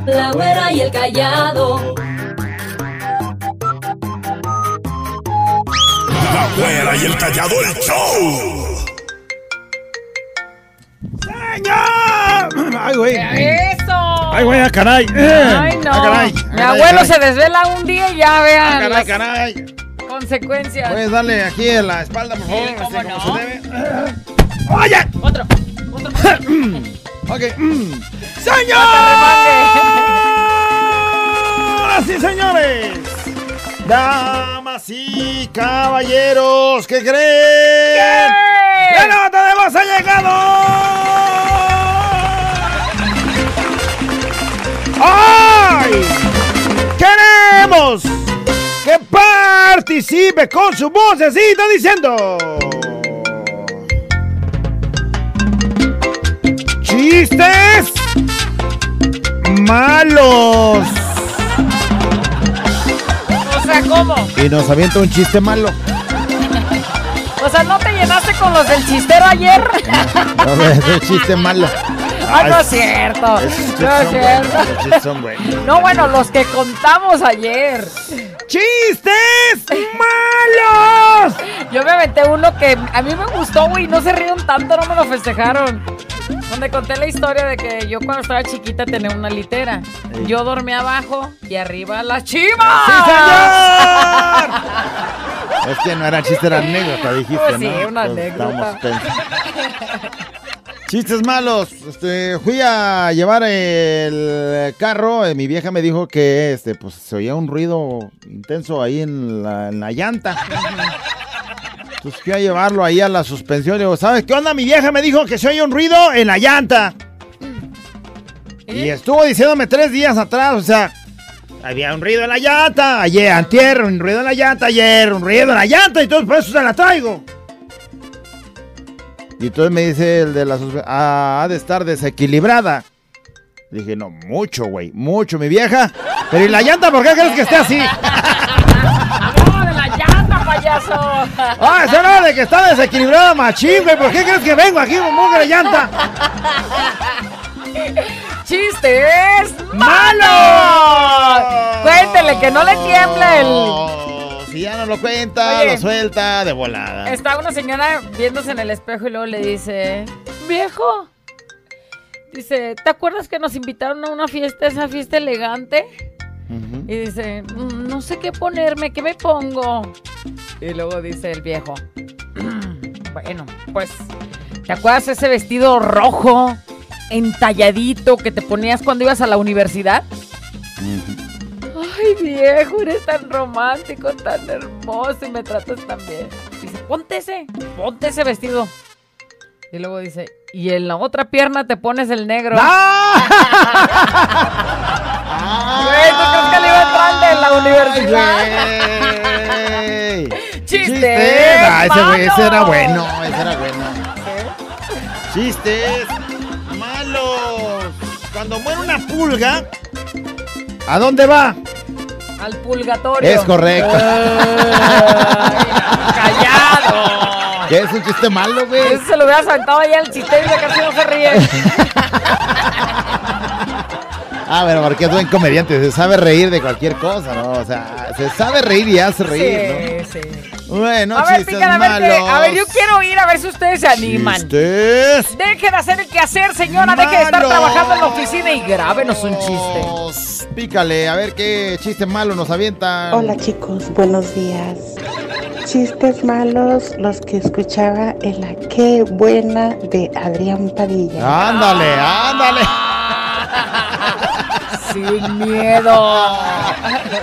[SPEAKER 11] La güera y el callado.
[SPEAKER 6] La güera y el callado el show.
[SPEAKER 2] ¡Señor! ¡Ay, güey!
[SPEAKER 3] ¡Eso!
[SPEAKER 2] ¡Ay, güey, ah, caray!
[SPEAKER 3] Ay, no.
[SPEAKER 2] ah, caray,
[SPEAKER 3] Mi
[SPEAKER 2] caray,
[SPEAKER 3] abuelo
[SPEAKER 2] caray.
[SPEAKER 3] se desvela un día y ya
[SPEAKER 2] Ah,
[SPEAKER 3] vean
[SPEAKER 2] caray,
[SPEAKER 3] las
[SPEAKER 2] caray!
[SPEAKER 3] consecuencias.
[SPEAKER 12] Puedes darle aquí en la espalda, por favor.
[SPEAKER 3] Sí, ¿cómo
[SPEAKER 12] así como
[SPEAKER 3] no?
[SPEAKER 12] se debe.
[SPEAKER 2] ¡Oye!
[SPEAKER 3] Otro.
[SPEAKER 12] Ok. mm.
[SPEAKER 2] ¡Señoras y señores! ¡Damas y caballeros! ¿Qué creen? ¡La nota de voz ha llegado! ¡Ay! ¡Queremos que participe con su vocecita diciendo! ¡Chistes malos!
[SPEAKER 3] Sea, ¿cómo?
[SPEAKER 12] Y nos avienta un chiste malo.
[SPEAKER 3] O sea, ¿no te llenaste con los del chistero ayer? <laughs>
[SPEAKER 12] Ver, es un chiste malo.
[SPEAKER 3] ah, no es cierto. No es
[SPEAKER 12] buenos,
[SPEAKER 3] cierto.
[SPEAKER 12] son buenos.
[SPEAKER 3] No, bueno, los que contamos ayer.
[SPEAKER 2] ¡Chistes malos!
[SPEAKER 3] Yo me aventé uno que a mí me gustó, güey. No se rieron tanto, no me lo festejaron. Donde conté la historia de que yo cuando estaba chiquita tenía una litera. Yo dormía abajo y arriba las chivas.
[SPEAKER 2] ¡Sí, señor!
[SPEAKER 12] Es que no era chiste, era anécdota, dijiste,
[SPEAKER 3] Pues sí,
[SPEAKER 12] ¿no?
[SPEAKER 3] una
[SPEAKER 12] Entonces,
[SPEAKER 3] anécdota.
[SPEAKER 2] Chistes malos. Este, fui a llevar el carro. mi vieja me dijo que este, pues, se oía un ruido intenso ahí en la, en la llanta. Entonces fui a llevarlo ahí a la suspensión. Le digo, ¿sabes qué onda? Mi vieja me dijo que se oye un ruido en la llanta. Y estuvo diciéndome tres días atrás, o sea, había un ruido en la llanta. Ayer, antier, un ruido en la llanta. Ayer, un ruido en la llanta. Y entonces por eso se la traigo. Y entonces me dice el de la suspensión, ah, ha de estar desequilibrada. Dije, no, mucho, güey, mucho, mi vieja. Pero ¿y la llanta por qué crees que esté así?
[SPEAKER 3] ¡No, de la llanta, payaso! <laughs>
[SPEAKER 2] ¡Ah, no, de que está desequilibrada, machín, güey! ¿Por qué crees que vengo aquí con mugre llanta? <laughs>
[SPEAKER 3] ¡Chistes malos! Cuéntele que no le tiembla el...
[SPEAKER 2] Si ya no lo cuenta,
[SPEAKER 3] Oye.
[SPEAKER 2] lo suelta de volada.
[SPEAKER 3] Está una señora viéndose en el espejo y luego le dice, viejo, dice, ¿te acuerdas que nos invitaron a una fiesta, esa fiesta elegante? Y dice, "Mm, no sé qué ponerme, ¿qué me pongo? Y luego dice el viejo, <clears throat> bueno, pues, ¿te acuerdas ese vestido rojo, entalladito que te ponías cuando ibas a la universidad? Ay, viejo, eres tan romántico, tan hermoso y me tratas tan bien. Dice, ponte ese, ponte ese vestido. Y luego dice, y en la otra pierna te pones el negro. <laughs> <laughs> Güey, ¿tú crees que le iba a entrar de la universidad? ¡Chiste!
[SPEAKER 2] Ah, ese, güey, ese era bueno, ese era bueno. Chistes malos. Cuando muere una pulga, ¿a dónde va?
[SPEAKER 3] Al purgatorio.
[SPEAKER 2] Es correcto.
[SPEAKER 3] ¡Callado!
[SPEAKER 2] ¿Qué es un chiste malo, güey?
[SPEAKER 3] Ese se lo hubieras aventado allá al chiste y casi no se ríe. <laughs>
[SPEAKER 2] Ah, bueno, porque es buen comediante, se sabe reír de cualquier cosa, ¿no? O sea, se sabe reír y hace reír,
[SPEAKER 3] Sí, sí.
[SPEAKER 2] ¿no? Bueno,
[SPEAKER 3] a ver,
[SPEAKER 2] chistes
[SPEAKER 3] pican, a ver, a ver, yo quiero ir a ver si ustedes se animan.
[SPEAKER 2] Chistes
[SPEAKER 3] Deje de hacer el quehacer, señora. Deje de estar trabajando en la oficina y grábenos un chiste.
[SPEAKER 2] Pícale, a ver qué chiste malo nos avientan.
[SPEAKER 13] Hola chicos, buenos días. Chistes malos los que escuchaba en la Qué Buena de Adrián Padilla.
[SPEAKER 2] Ándale, ándale.
[SPEAKER 3] Sin miedo.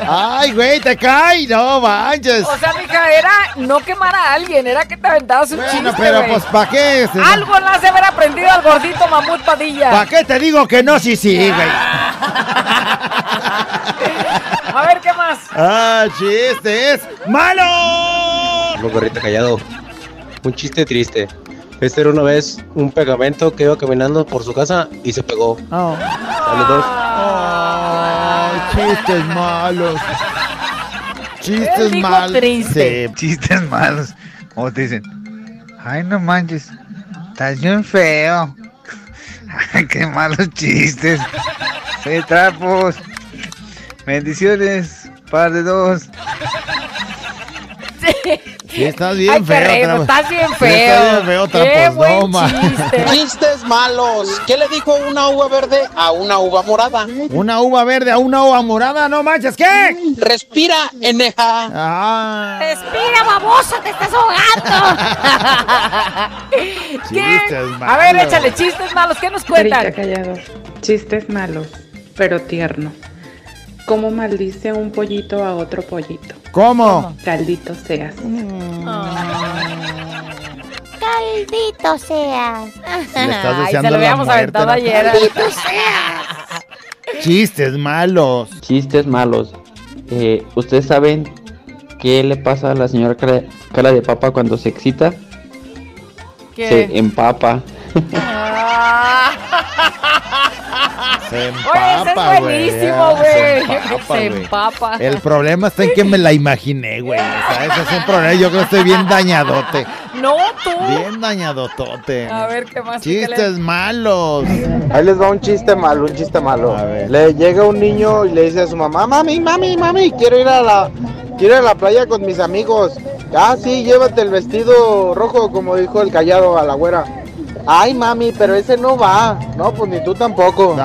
[SPEAKER 2] Ay, güey, te cae, no manches.
[SPEAKER 3] O sea, mija, era no quemar a alguien, era que te aventabas un
[SPEAKER 2] Bueno,
[SPEAKER 3] chiste,
[SPEAKER 2] pero
[SPEAKER 3] güey.
[SPEAKER 2] pues, ¿para qué?
[SPEAKER 3] Algo has de haber aprendido al gordito mamut Padilla.
[SPEAKER 2] ¿Para qué te digo que no? Sí, sí, <laughs> güey.
[SPEAKER 3] A ver, ¿qué más?
[SPEAKER 2] Ah, chistes malos.
[SPEAKER 14] Lo gorrito callado. Un chiste triste. Este era una vez un pegamento que iba caminando por su casa y se pegó. Saludos.
[SPEAKER 2] Ay, chistes malos. Chistes malos.
[SPEAKER 15] Chistes malos. O te dicen, ay, no manches, estás bien feo. <laughs> Ay, qué malos chistes. Soy trapos. Bendiciones, par de dos.
[SPEAKER 2] Sí, estás bien
[SPEAKER 3] Ay,
[SPEAKER 2] feo.
[SPEAKER 3] estás bien
[SPEAKER 2] Sí,
[SPEAKER 3] feo.
[SPEAKER 2] estás bien feo,
[SPEAKER 3] Qué buen
[SPEAKER 2] No,
[SPEAKER 3] chiste.
[SPEAKER 16] Chistes malos. ¿Qué le dijo una uva verde a una uva morada?
[SPEAKER 2] Una uva verde a una uva morada, no manches, ¿qué?
[SPEAKER 16] Respira, eneja.
[SPEAKER 2] Ah.
[SPEAKER 9] Respira, babosa, te estás ahogando. <laughs>
[SPEAKER 3] ¿Qué?
[SPEAKER 13] Chistes
[SPEAKER 3] A ver,
[SPEAKER 13] malos.
[SPEAKER 3] échale chistes malos. ¿Qué nos cuentan?
[SPEAKER 13] Chistes malos, pero tierno. ¿Cómo maldice un pollito a otro pollito?
[SPEAKER 2] ¿Cómo?
[SPEAKER 13] Caldito seas.
[SPEAKER 9] Caldito seas.
[SPEAKER 2] Le estás
[SPEAKER 3] Ay,
[SPEAKER 2] deseando
[SPEAKER 3] se lo
[SPEAKER 2] la
[SPEAKER 3] habíamos aventado ayer.
[SPEAKER 9] Caldito seas. <laughs>
[SPEAKER 2] Chistes malos.
[SPEAKER 17] Chistes malos. Eh, ¿Ustedes saben qué le pasa a la señora cara, cara de papa cuando se excita?
[SPEAKER 3] ¿Qué?
[SPEAKER 17] Se empapa. <laughs>
[SPEAKER 2] Se
[SPEAKER 3] Oye,
[SPEAKER 2] empapa,
[SPEAKER 3] ese es
[SPEAKER 2] güey.
[SPEAKER 3] buenísimo,
[SPEAKER 2] Ah,
[SPEAKER 3] güey.
[SPEAKER 2] Se empapa,
[SPEAKER 3] Se
[SPEAKER 2] güey.
[SPEAKER 3] empapa.
[SPEAKER 2] El problema está en que me la imaginé, güey. O sea, ese es un problema. Yo creo que estoy bien dañadote.
[SPEAKER 3] No, tú.
[SPEAKER 2] Bien dañadotote.
[SPEAKER 3] A ver, ¿qué más?
[SPEAKER 2] Chistes malos.
[SPEAKER 18] Ahí les va un chiste malo, un chiste malo. Le llega un niño y le dice a su mamá, mami, mami, mami, quiero ir a la, quiero ir a la playa con mis amigos. Ah, sí, llévate el vestido rojo, como dijo el callado a la güera. Ay, mami, pero ese no va. No, pues ni tú tampoco. Buen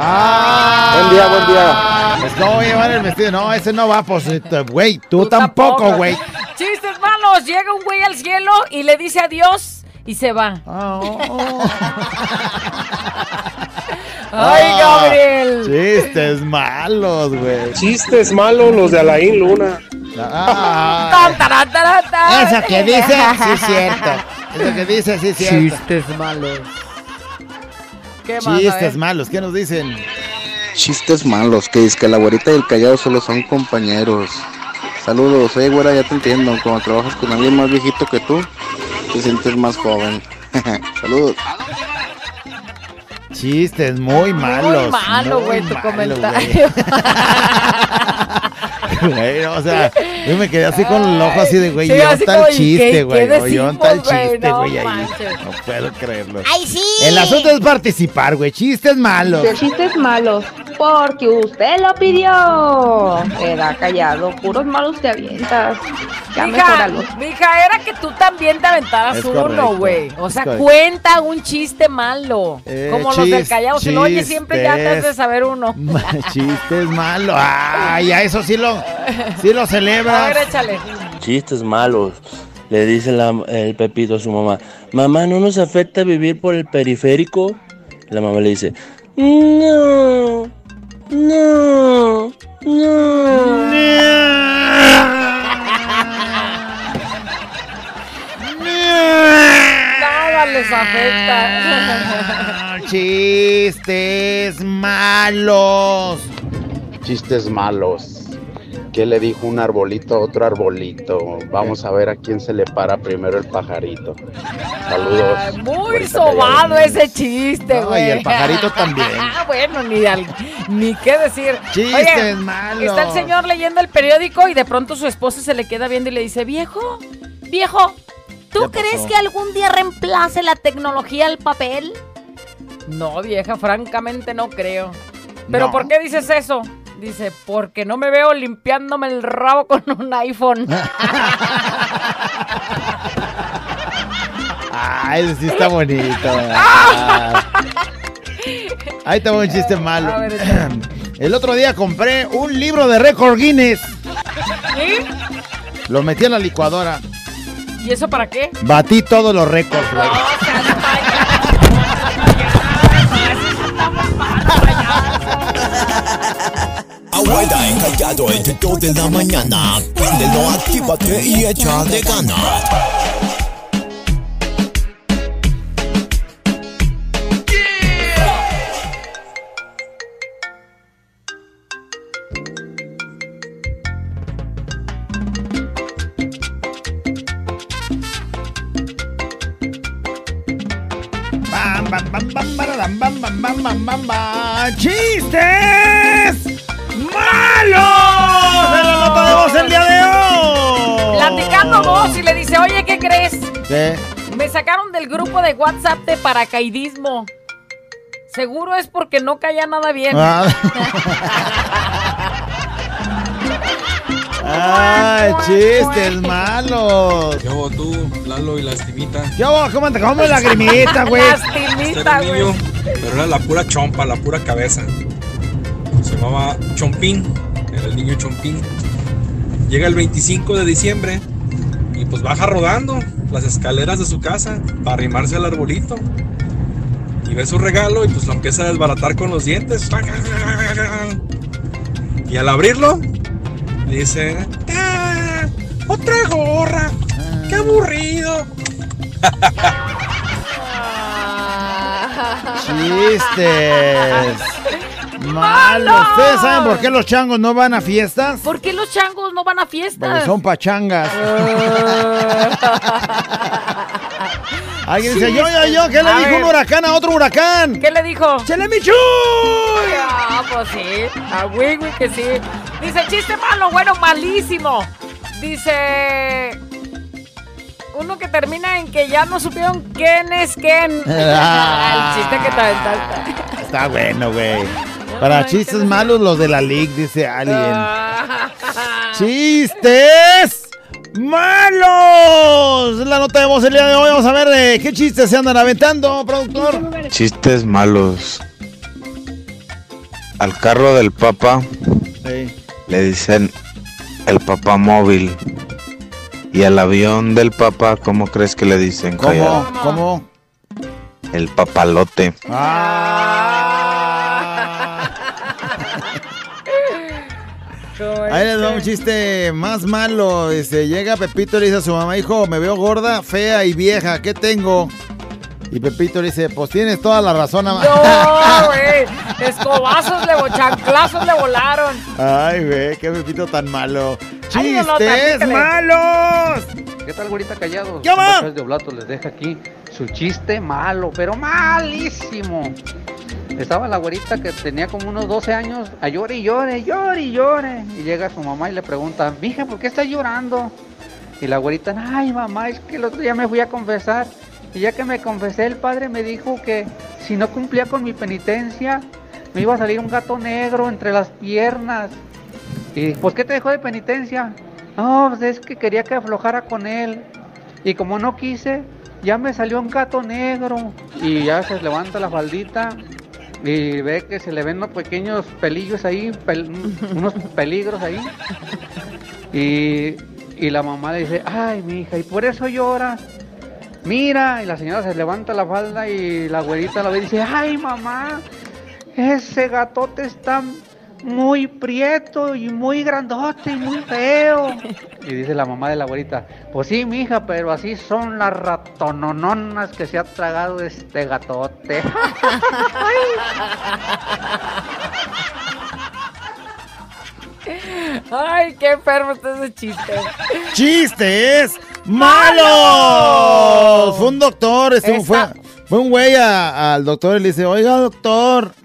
[SPEAKER 18] día, buen día.
[SPEAKER 2] Pues no voy a llevar el vestido. No, ese no va, pues, este, güey. Tú, tampoco, güey.
[SPEAKER 3] Chistes malos. Llega un güey al cielo y le dice a Dios y se va.
[SPEAKER 2] Ah, oh,
[SPEAKER 3] Ay,
[SPEAKER 2] Ah,
[SPEAKER 3] Gabriel.
[SPEAKER 2] Chistes malos, güey.
[SPEAKER 14] Chistes malos los de Alain Luna.
[SPEAKER 2] Ah, eso que dice, sí es cierto. Eso que dice, sí cierto.
[SPEAKER 3] Chistes malos. ¿Qué más? A
[SPEAKER 2] Chistes malos, ¿qué nos dicen?
[SPEAKER 19] Chistes malos, que es que la güerita y el callado solo son compañeros. Saludos, oye güera, ya te entiendo. Cuando trabajas con alguien más viejito que tú, te sientes más joven. <laughs> Saludos.
[SPEAKER 2] Chistes muy malos.
[SPEAKER 3] Muy malo, güey, tu
[SPEAKER 2] malo,
[SPEAKER 3] comentario. <laughs>
[SPEAKER 2] Güey, no, o sea, yo me quedé así con el ojo así de, güey,
[SPEAKER 3] Sí,
[SPEAKER 2] yo
[SPEAKER 3] así
[SPEAKER 2] tal
[SPEAKER 3] como, ¿y
[SPEAKER 2] chiste,
[SPEAKER 3] qué-
[SPEAKER 2] güey.
[SPEAKER 3] qué
[SPEAKER 2] o yo tal
[SPEAKER 3] decimos, güey?
[SPEAKER 2] chiste,
[SPEAKER 3] No
[SPEAKER 2] güey, ahí.
[SPEAKER 3] manches.
[SPEAKER 2] No puedo creerlo.
[SPEAKER 9] ¡Ay, sí!
[SPEAKER 2] El asunto es participar, güey. Chistes malos.
[SPEAKER 20] De chistes malos, porque usted lo pidió. Queda callado, puros malos te avientas. Ya
[SPEAKER 3] Mija, mija, era que tú también te aventaras
[SPEAKER 2] Es
[SPEAKER 3] uno,
[SPEAKER 2] correcto,
[SPEAKER 3] güey. O sea,
[SPEAKER 2] correcto.
[SPEAKER 3] cuenta un chiste malo.
[SPEAKER 2] Eh,
[SPEAKER 3] como los del callado. Si no, oye, siempre ya te has de saber uno. <laughs>
[SPEAKER 2] Chistes malos. Ay, a eso sí lo, sí lo
[SPEAKER 3] A ver,
[SPEAKER 2] celebras.
[SPEAKER 3] échale.
[SPEAKER 21] Chistes malos. Le dice la- el Pepito a su mamá, mamá, ¿no nos afecta vivir por el periférico? La mamá le dice, no, no,
[SPEAKER 3] Nada les afecta. <laughs>
[SPEAKER 2] Chistes malos.
[SPEAKER 18] Chistes malos. ¿Qué le dijo un arbolito a otro arbolito? Vamos a ver a quién se le para primero el pajarito. Saludos.
[SPEAKER 3] Ay, Muy sobado ese chiste,
[SPEAKER 2] No,
[SPEAKER 3] güey.
[SPEAKER 2] y el pajarito también. <laughs>
[SPEAKER 3] Ah, bueno, ni, al- ni qué decir.
[SPEAKER 2] Chistes
[SPEAKER 3] Oye,
[SPEAKER 2] malos.
[SPEAKER 3] Está el señor leyendo el periódico y de pronto su esposa se le queda viendo y le dice, viejo, viejo, ¿tú
[SPEAKER 2] ¿Qué
[SPEAKER 3] crees
[SPEAKER 2] pasó?
[SPEAKER 3] que algún día reemplace la tecnología el papel? No, vieja, francamente no creo. ¿Pero
[SPEAKER 2] No.
[SPEAKER 3] por qué dices eso? Dice, porque no me veo limpiándome el rabo con un iPhone.
[SPEAKER 2] Ay, <laughs> ese sí está bonito. Ah. <laughs> Ahí te va un chiste malo. <clears throat> El otro día compré un libro de récord Guinness.
[SPEAKER 3] ¿Sí?
[SPEAKER 2] Lo metí en la licuadora.
[SPEAKER 3] ¿Y eso para qué?
[SPEAKER 2] Batí todos los récords, güey.
[SPEAKER 6] Abuela encallado entre 2 de la mañana. Préndelo, actívate y echa de ganas.
[SPEAKER 2] Bam, bam, bam, bam, bararam, bam, bam, bam, bam, bam, bam. ¡Chistes! ¡Malos! ¡En la nota de voz el día de hoy!
[SPEAKER 3] Platicando vos y le dice, oye, ¿qué crees?
[SPEAKER 2] ¿Qué?
[SPEAKER 3] Me sacaron del grupo de WhatsApp de paracaidismo. Seguro es porque no caía nada bien.
[SPEAKER 2] Ah. <laughs> ¡Ay, chistes malos!
[SPEAKER 22] ¿Qué hago tú, Lalo y Lastimita?
[SPEAKER 2] ¿Qué hago? ¿Cómo te como <laughs> lagrimita, güey?
[SPEAKER 3] Lastimita, güey.
[SPEAKER 22] pero era la pura chompa, la pura cabeza. Se llamaba Chompín, era el niño Chompín. Llega el 25 de diciembre y pues baja rodando las escaleras de su casa para arrimarse al arbolito. Y ve su regalo y pues lo empieza a desbaratar con los dientes. Y al abrirlo, dice, "Ah, otra gorra, qué aburrido.
[SPEAKER 2] Chistes. Malos. ¿Ustedes saben por qué los changos no van a fiestas?
[SPEAKER 3] ¿Por qué los changos no van a
[SPEAKER 2] Porque
[SPEAKER 3] fiestas?
[SPEAKER 2] son pachangas. Alguien dice, yo, yo, yo, ¿qué le
[SPEAKER 3] A
[SPEAKER 2] dijo
[SPEAKER 3] ver.
[SPEAKER 2] un huracán a otro huracán?
[SPEAKER 3] ¿Qué le dijo?
[SPEAKER 2] ¡Chele Michuy!
[SPEAKER 3] Ah, pues sí. A Wiwi que sí. Dice, chiste malo, bueno, malísimo. Dice. Uno que termina en que ya no supieron quién es quién. <laughs> <laughs>
[SPEAKER 2] Ah.
[SPEAKER 3] El chiste que te aventaste.
[SPEAKER 2] Está bueno, güey. Para chistes malos, los de la League, dice alguien.
[SPEAKER 3] Ah. <laughs>
[SPEAKER 2] ¡Chistes! ¡Malos! Es la nota de voz el día de hoy. Vamos a ver eh, qué chistes se andan aventando, productor.
[SPEAKER 19] Chistes malos. Al carro del Papa
[SPEAKER 2] Sí.
[SPEAKER 19] le dicen el Papa móvil. Y al avión del papá, ¿cómo crees que le dicen?
[SPEAKER 2] ¿Cómo?
[SPEAKER 19] Callado?
[SPEAKER 2] ¿Cómo?
[SPEAKER 19] El papalote.
[SPEAKER 2] Ahí les va un chiste más malo. Dice, llega Pepito y le dice a su mamá, hijo, me veo gorda, fea y vieja, ¿qué tengo? Y Pepito le dice, pues tienes toda la razón, mamá.
[SPEAKER 3] No, <laughs> güey. Escobazos, le, chanclazos le volaron.
[SPEAKER 2] Ay, güey, qué Pepito tan malo.
[SPEAKER 3] Ay, no, no,
[SPEAKER 2] ¡Chistes
[SPEAKER 3] platícale.
[SPEAKER 2] malos!
[SPEAKER 23] ¿Qué tal, güerita callados?
[SPEAKER 2] ¿Qué va?
[SPEAKER 23] De Oblato les deja aquí su chiste malo, pero malísimo. Estaba la güerita que tenía como unos 12 años, a llore y llore, llore y llore. Y llega su mamá y le pregunta, mija, ¿por qué estás llorando? Y la güerita, ay mamá, es que el otro día me fui a confesar. Y ya que me confesé, el padre me dijo que si no cumplía con mi penitencia, me iba a salir un gato negro entre las piernas. Y pues, ¿qué te dejó de penitencia? No, pues es que quería que aflojara con él. Y como no quise, ya me salió un gato negro. Y ya se levanta la faldita y ve que se le ven unos pequeños pelillos ahí, pel- <laughs> unos peligros ahí. Y, y la mamá le dice, ay, mi hija, y por eso llora. Mira, y la señora se levanta la falda y la güerita la ve y dice, ay, mamá, ese gatote está muy prieto y muy grandote y muy feo. Y dice la mamá de la abuelita, pues sí, mija, pero así son las ratonononas que se ha tragado este gatote. <laughs>
[SPEAKER 3] Ay, qué enfermo está ese chiste.
[SPEAKER 2] ¡Chistes malos! Fue un doctor, este,
[SPEAKER 3] Esa-
[SPEAKER 2] fue, fue un güey a- al doctor y le dice, oiga, doctor, <clears throat>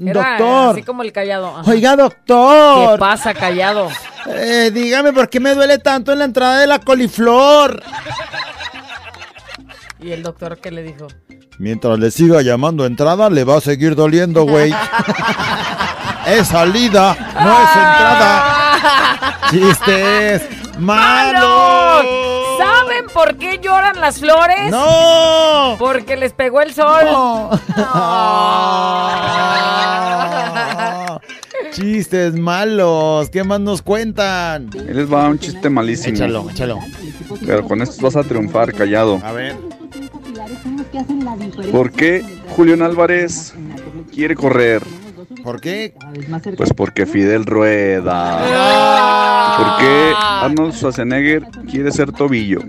[SPEAKER 3] Era
[SPEAKER 2] doctor,
[SPEAKER 3] Así como el callado. Ajá.
[SPEAKER 2] oiga, doctor.
[SPEAKER 3] ¿Qué pasa, callado?
[SPEAKER 2] Eh, dígame, ¿por qué me duele tanto en la entrada de la coliflor?
[SPEAKER 3] ¿Y el doctor qué le dijo?
[SPEAKER 2] Mientras le siga llamando entrada, le va a seguir doliendo, güey. <laughs> es salida, no es entrada. Chistes malos.
[SPEAKER 3] ¿Saben por qué lloran las flores?
[SPEAKER 2] ¡No!
[SPEAKER 3] Porque les pegó el sol. <laughs>
[SPEAKER 2] Chistes malos. ¿Qué más nos cuentan?
[SPEAKER 24] Ahí les va un chiste malísimo.
[SPEAKER 2] Échalo, échalo.
[SPEAKER 24] Pero con esto vas a triunfar, callado.
[SPEAKER 2] A ver.
[SPEAKER 24] ¿Por qué Julián Álvarez quiere correr?
[SPEAKER 2] ¿Por qué?
[SPEAKER 24] Pues porque Fidel rueda. ¿Por qué Arnold Schwarzenegger quiere ser tobillo?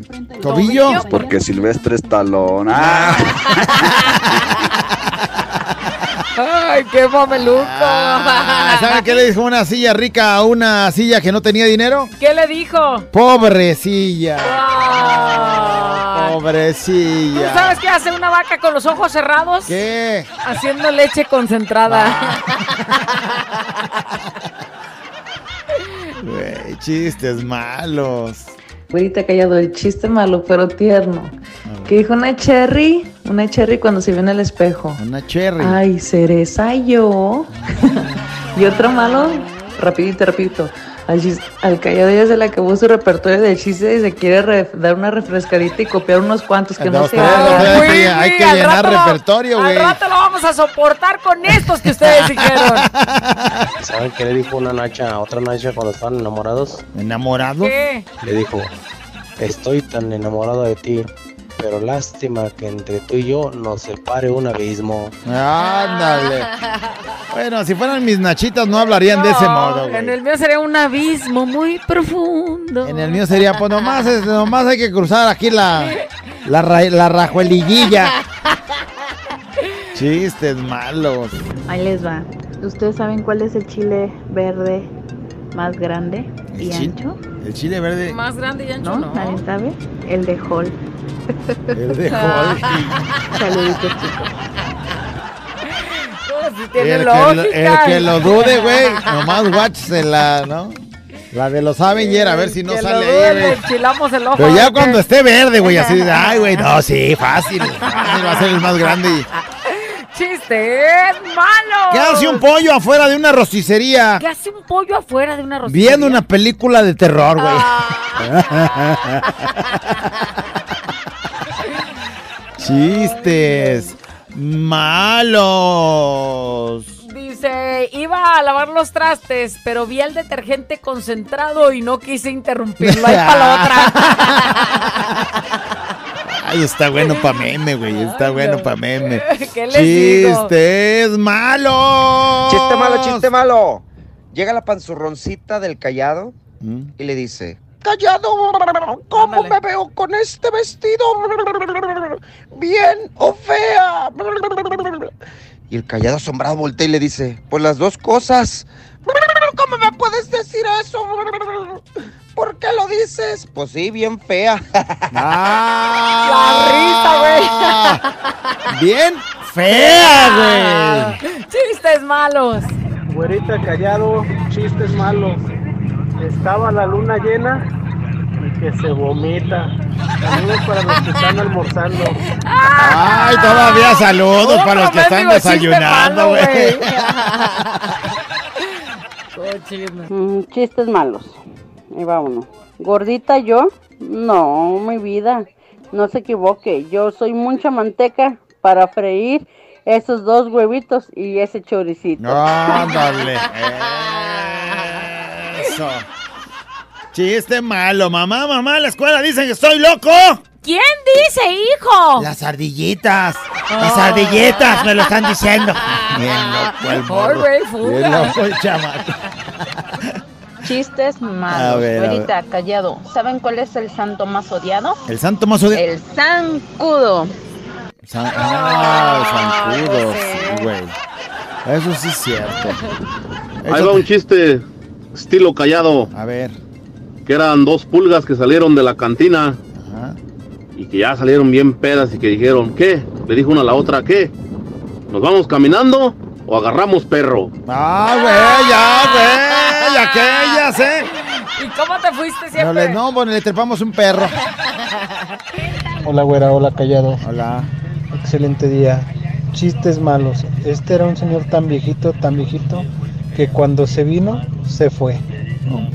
[SPEAKER 2] ¿Tobillo?
[SPEAKER 24] Pues porque Silvestre Stallone. ¡Ah! <laughs>
[SPEAKER 3] Ay, qué mameluco.
[SPEAKER 2] Ah, ¿Saben qué le dijo una silla rica a una silla que no tenía dinero?
[SPEAKER 3] ¿Qué le dijo?
[SPEAKER 2] Pobrecilla.
[SPEAKER 3] ¿Tú
[SPEAKER 2] Pobrecilla.
[SPEAKER 3] sabes qué hace una vaca con los ojos cerrados?
[SPEAKER 2] ¿Qué?
[SPEAKER 3] Haciendo leche concentrada. <laughs>
[SPEAKER 2] Güey, chistes malos.
[SPEAKER 25] Güerita callado, el chiste malo pero tierno. Que dijo una cherry, una cherry cuando se vio en el espejo.
[SPEAKER 2] Una cherry.
[SPEAKER 25] Ay, cereza yo. <laughs> y otro malo, rapidito, rapidito. Al, chis- al callado ya se le acabó su repertorio de chistes y se quiere re- dar una refrescadita y copiar unos cuantos que no
[SPEAKER 2] Dos,
[SPEAKER 25] se hagan.
[SPEAKER 2] hay, hay que
[SPEAKER 3] al
[SPEAKER 2] llenar
[SPEAKER 3] rato
[SPEAKER 2] repertorio,
[SPEAKER 3] Al
[SPEAKER 2] güey.
[SPEAKER 3] rato lo vamos a soportar con estos que ustedes dijeron. <laughs>
[SPEAKER 14] ¿Saben qué le dijo una nacha a otra nacha cuando estaban enamorados?
[SPEAKER 2] ¿Enamorados?
[SPEAKER 3] ¿Qué?
[SPEAKER 14] Le dijo, estoy tan enamorado de ti, pero lástima que entre tú y yo nos separe un abismo.
[SPEAKER 2] Ándale. <laughs> Bueno, si fueran mis nachitas no hablarían de ese modo, güey.
[SPEAKER 3] En el mío sería un abismo muy profundo.
[SPEAKER 2] En el mío sería, pues nomás, es- nomás hay que cruzar aquí la, la, ra- la rajueliguilla. <laughs> Chistes malos.
[SPEAKER 26] Ahí les va. ¿Ustedes saben cuál es el chile verde más grande y
[SPEAKER 2] ¿El chi-
[SPEAKER 26] ancho?
[SPEAKER 2] El chile verde.
[SPEAKER 3] Más grande y ancho,
[SPEAKER 26] ¿No?
[SPEAKER 3] no.
[SPEAKER 26] ¿Nadie sabe? El de Hall.
[SPEAKER 2] El.
[SPEAKER 26] Saluditos, chicos.
[SPEAKER 3] Tiene
[SPEAKER 2] que,
[SPEAKER 3] lógica.
[SPEAKER 2] lo, el que lo dude, güey, nomás watchsela, ¿no? La de los Avenger, a ver si no
[SPEAKER 3] Que lo
[SPEAKER 2] sale
[SPEAKER 3] dude,
[SPEAKER 2] ahí,
[SPEAKER 3] le
[SPEAKER 2] güey.
[SPEAKER 3] enchilamos el ojo.
[SPEAKER 2] Pero ya cuando esté verde, güey, así de, ay, güey, no, sí, fácil, fácil, va a ser el más grande. y-
[SPEAKER 3] ¡Chistes malos!
[SPEAKER 2] ¿Qué hace un pollo afuera de una rosticería?
[SPEAKER 3] ¿Qué hace un pollo afuera de una rosticería?
[SPEAKER 2] Viendo una película de terror, güey. <laughs> Chistes malos.
[SPEAKER 3] Dice iba a lavar los trastes, pero vi al detergente concentrado y no quise interrumpirlo. Ahí para la otra. <laughs>
[SPEAKER 2] Ay, está bueno pa' meme, güey. Está bueno pa' meme. <laughs>
[SPEAKER 3] ¿Qué les digo?
[SPEAKER 2] ¡Chistes malos!
[SPEAKER 27] Chiste malo, chiste malo. Llega la panzurroncita del callado
[SPEAKER 2] ¿Mm?
[SPEAKER 27] y le dice: Callado, ¿cómo me veo con este vestido? ¿Bien o fea? Y el callado asombrado voltea y le dice: Pues las dos cosas. ¿Cómo me puedes decir eso? ¿Por qué lo dices? Pues sí, bien fea.
[SPEAKER 2] La
[SPEAKER 3] risa,
[SPEAKER 2] Bien fea, güey.
[SPEAKER 3] Chistes malos.
[SPEAKER 28] Güerita callado, chistes malos. Estaba la luna llena y que se vomita. Saludos para los que están almorzando.
[SPEAKER 2] Ay, todavía saludos para los que están desayunando, güey. <laughs>
[SPEAKER 29] Mm, chistes malos. Ahí va uno. ¿Gordita yo? No, mi vida. No se equivoque. Yo soy mucha manteca para freír esos dos huevitos y ese choricito.
[SPEAKER 2] Ándale. <laughs> Eso. Chiste malo. Mamá, mamá, en la escuela dicen que estoy loco.
[SPEAKER 3] ¿Quién dice, hijo?
[SPEAKER 2] Las ardillitas. Las ardillitas me lo están diciendo. Bien loco el morro. Bien loco el chamaco.
[SPEAKER 26] Chistes
[SPEAKER 2] A
[SPEAKER 26] malos.
[SPEAKER 2] ver, a
[SPEAKER 26] Güerita, callado. ¿Saben cuál es el santo más odiado?
[SPEAKER 2] El santo más odiado.
[SPEAKER 26] El zancudo.
[SPEAKER 2] San- ah, zancudos, sí, güey. Eso sí es cierto.
[SPEAKER 24] Ahí va un chiste estilo callado.
[SPEAKER 2] A ver.
[SPEAKER 24] Que eran dos pulgas que salieron de la cantina. Y que ya salieron bien pedas y que dijeron, ¿qué? Le dijo una a la otra, ¿qué? ¿Nos vamos caminando o agarramos perro?
[SPEAKER 2] Ah, güey, ya, güey. Aquellas, ¿eh?
[SPEAKER 3] ¿Y cómo te fuiste
[SPEAKER 2] No,
[SPEAKER 3] siempre?
[SPEAKER 2] le, no, bueno, le trepamos un perro.
[SPEAKER 28] Hola, güera, hola, callado.
[SPEAKER 2] Hola.
[SPEAKER 28] Excelente día. Chistes malos. Este era un señor tan viejito, tan viejito, que cuando se vino, se fue.
[SPEAKER 3] No,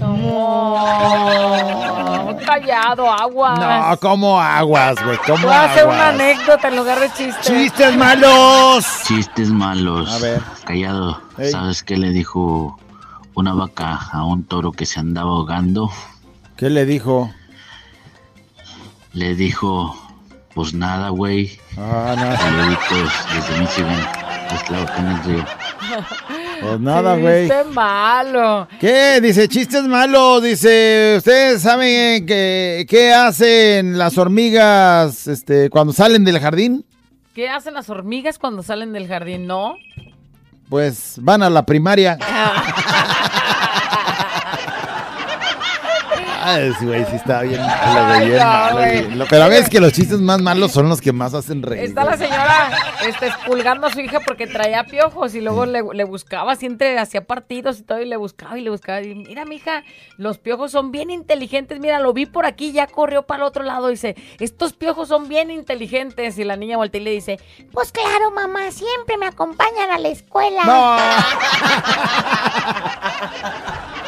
[SPEAKER 3] callado, agua.
[SPEAKER 2] No, como aguas, güey, como
[SPEAKER 3] Voy a hacer una
[SPEAKER 2] aguas.
[SPEAKER 3] anécdota en lugar de chiste.
[SPEAKER 2] ¡Chistes malos!
[SPEAKER 30] Chistes malos.
[SPEAKER 2] A ver.
[SPEAKER 30] Callado.
[SPEAKER 2] Ey.
[SPEAKER 30] ¿Sabes qué le dijo una vaca a un toro que se andaba ahogando?
[SPEAKER 2] ¿Qué le dijo?
[SPEAKER 30] Le dijo, pues nada, güey.
[SPEAKER 2] Ah, no.
[SPEAKER 30] Saluditos desde Michigan. Es la en el río. <laughs>
[SPEAKER 2] Pues nada, güey.
[SPEAKER 3] Chiste malo.
[SPEAKER 2] ¿Qué? Dice, chistes malos. Dice, ¿ustedes saben que, qué hacen las hormigas este, cuando salen del jardín?
[SPEAKER 3] ¿Qué hacen las hormigas cuando salen del jardín? ¿No?
[SPEAKER 2] Pues van a la primaria. <laughs> Ay, güey, sí está bien malo, güey, bien
[SPEAKER 3] no,
[SPEAKER 2] malo,
[SPEAKER 3] güey.
[SPEAKER 2] lo- veces que los chistes más malos son los que más hacen reír.
[SPEAKER 3] Está la señora este, expulgando a su hija porque traía piojos y luego le, le buscaba, siempre hacía partidos y todo, y le buscaba y le buscaba. Y mira, mija, los piojos son bien inteligentes. Mira, lo vi por aquí, ya corrió para el otro lado. Dice, estos piojos son bien inteligentes. Y la niña voltea y le dice,
[SPEAKER 9] Pues claro, mamá, siempre me acompañan a la escuela. <laughs>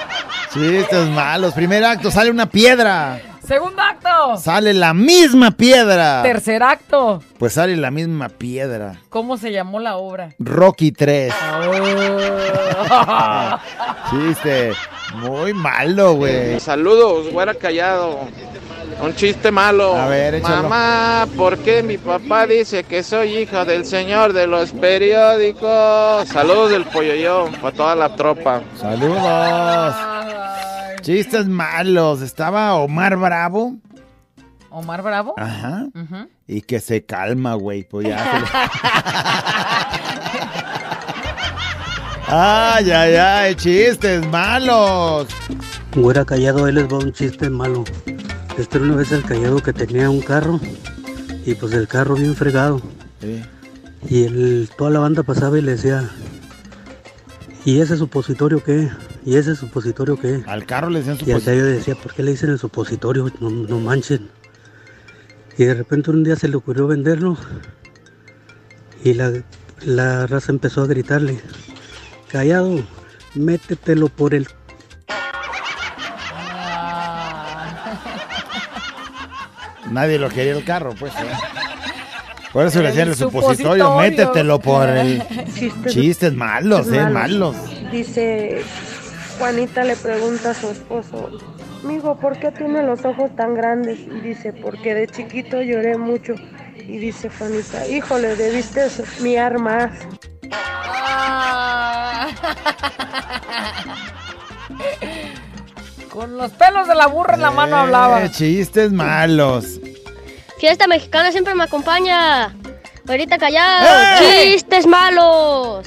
[SPEAKER 2] Chistes malos. Primer acto, sale una piedra.
[SPEAKER 3] segundo acto,
[SPEAKER 2] Sale la misma piedra.
[SPEAKER 3] tercer acto.
[SPEAKER 2] Pues sale la misma piedra.
[SPEAKER 3] ¿Cómo se llamó la obra?
[SPEAKER 2] Rocky 3.
[SPEAKER 3] Oh. <laughs>
[SPEAKER 2] Chiste. Muy malo, güey.
[SPEAKER 16] Saludos, güera callado. Un chiste malo.
[SPEAKER 2] A ver, échalo.
[SPEAKER 16] Mamá, ¿por qué mi papá dice que soy hija del señor de los periódicos? Saludos del polloyón para toda la tropa.
[SPEAKER 2] Saludos. Chistes malos. Estaba Omar Bravo.
[SPEAKER 3] Omar Bravo.
[SPEAKER 2] Ajá. Y que se calma, güey. Pues ya. se le- <laughs> Ay, ay, ay. Chistes malos.
[SPEAKER 31] Güera callado, él les va un chiste malo. Este era una vez el callado que tenía un carro y pues el carro bien fregado. Y el, toda la banda pasaba y le decía, ¿y ese supositorio qué? ¿Y ese supositorio qué?
[SPEAKER 2] Al carro le decían
[SPEAKER 31] Y el
[SPEAKER 2] supositorio.
[SPEAKER 31] callado decía, ¿por qué le dicen el supositorio? No, no manchen. Y de repente un día se le ocurrió venderlo y la, la raza empezó a gritarle, callado, métetelo por el
[SPEAKER 2] Nadie lo quería el carro, pues. ¿eh? Por eso le decían el supositorio, métetelo por el... <laughs>
[SPEAKER 32] Chistes,
[SPEAKER 2] Chistes malos, eh, malos.
[SPEAKER 32] Dice, Juanita le pregunta a su esposo, amigo, ¿por qué tiene los ojos tan grandes? Y dice, porque de chiquito lloré mucho. Y dice Juanita, híjole, debiste miar más. <laughs>
[SPEAKER 3] Con los pelos de la burra en la mano hablaba.
[SPEAKER 2] Eh, chistes malos.
[SPEAKER 33] Fiesta mexicana siempre me acompaña. Güerita callado. Chistes malos.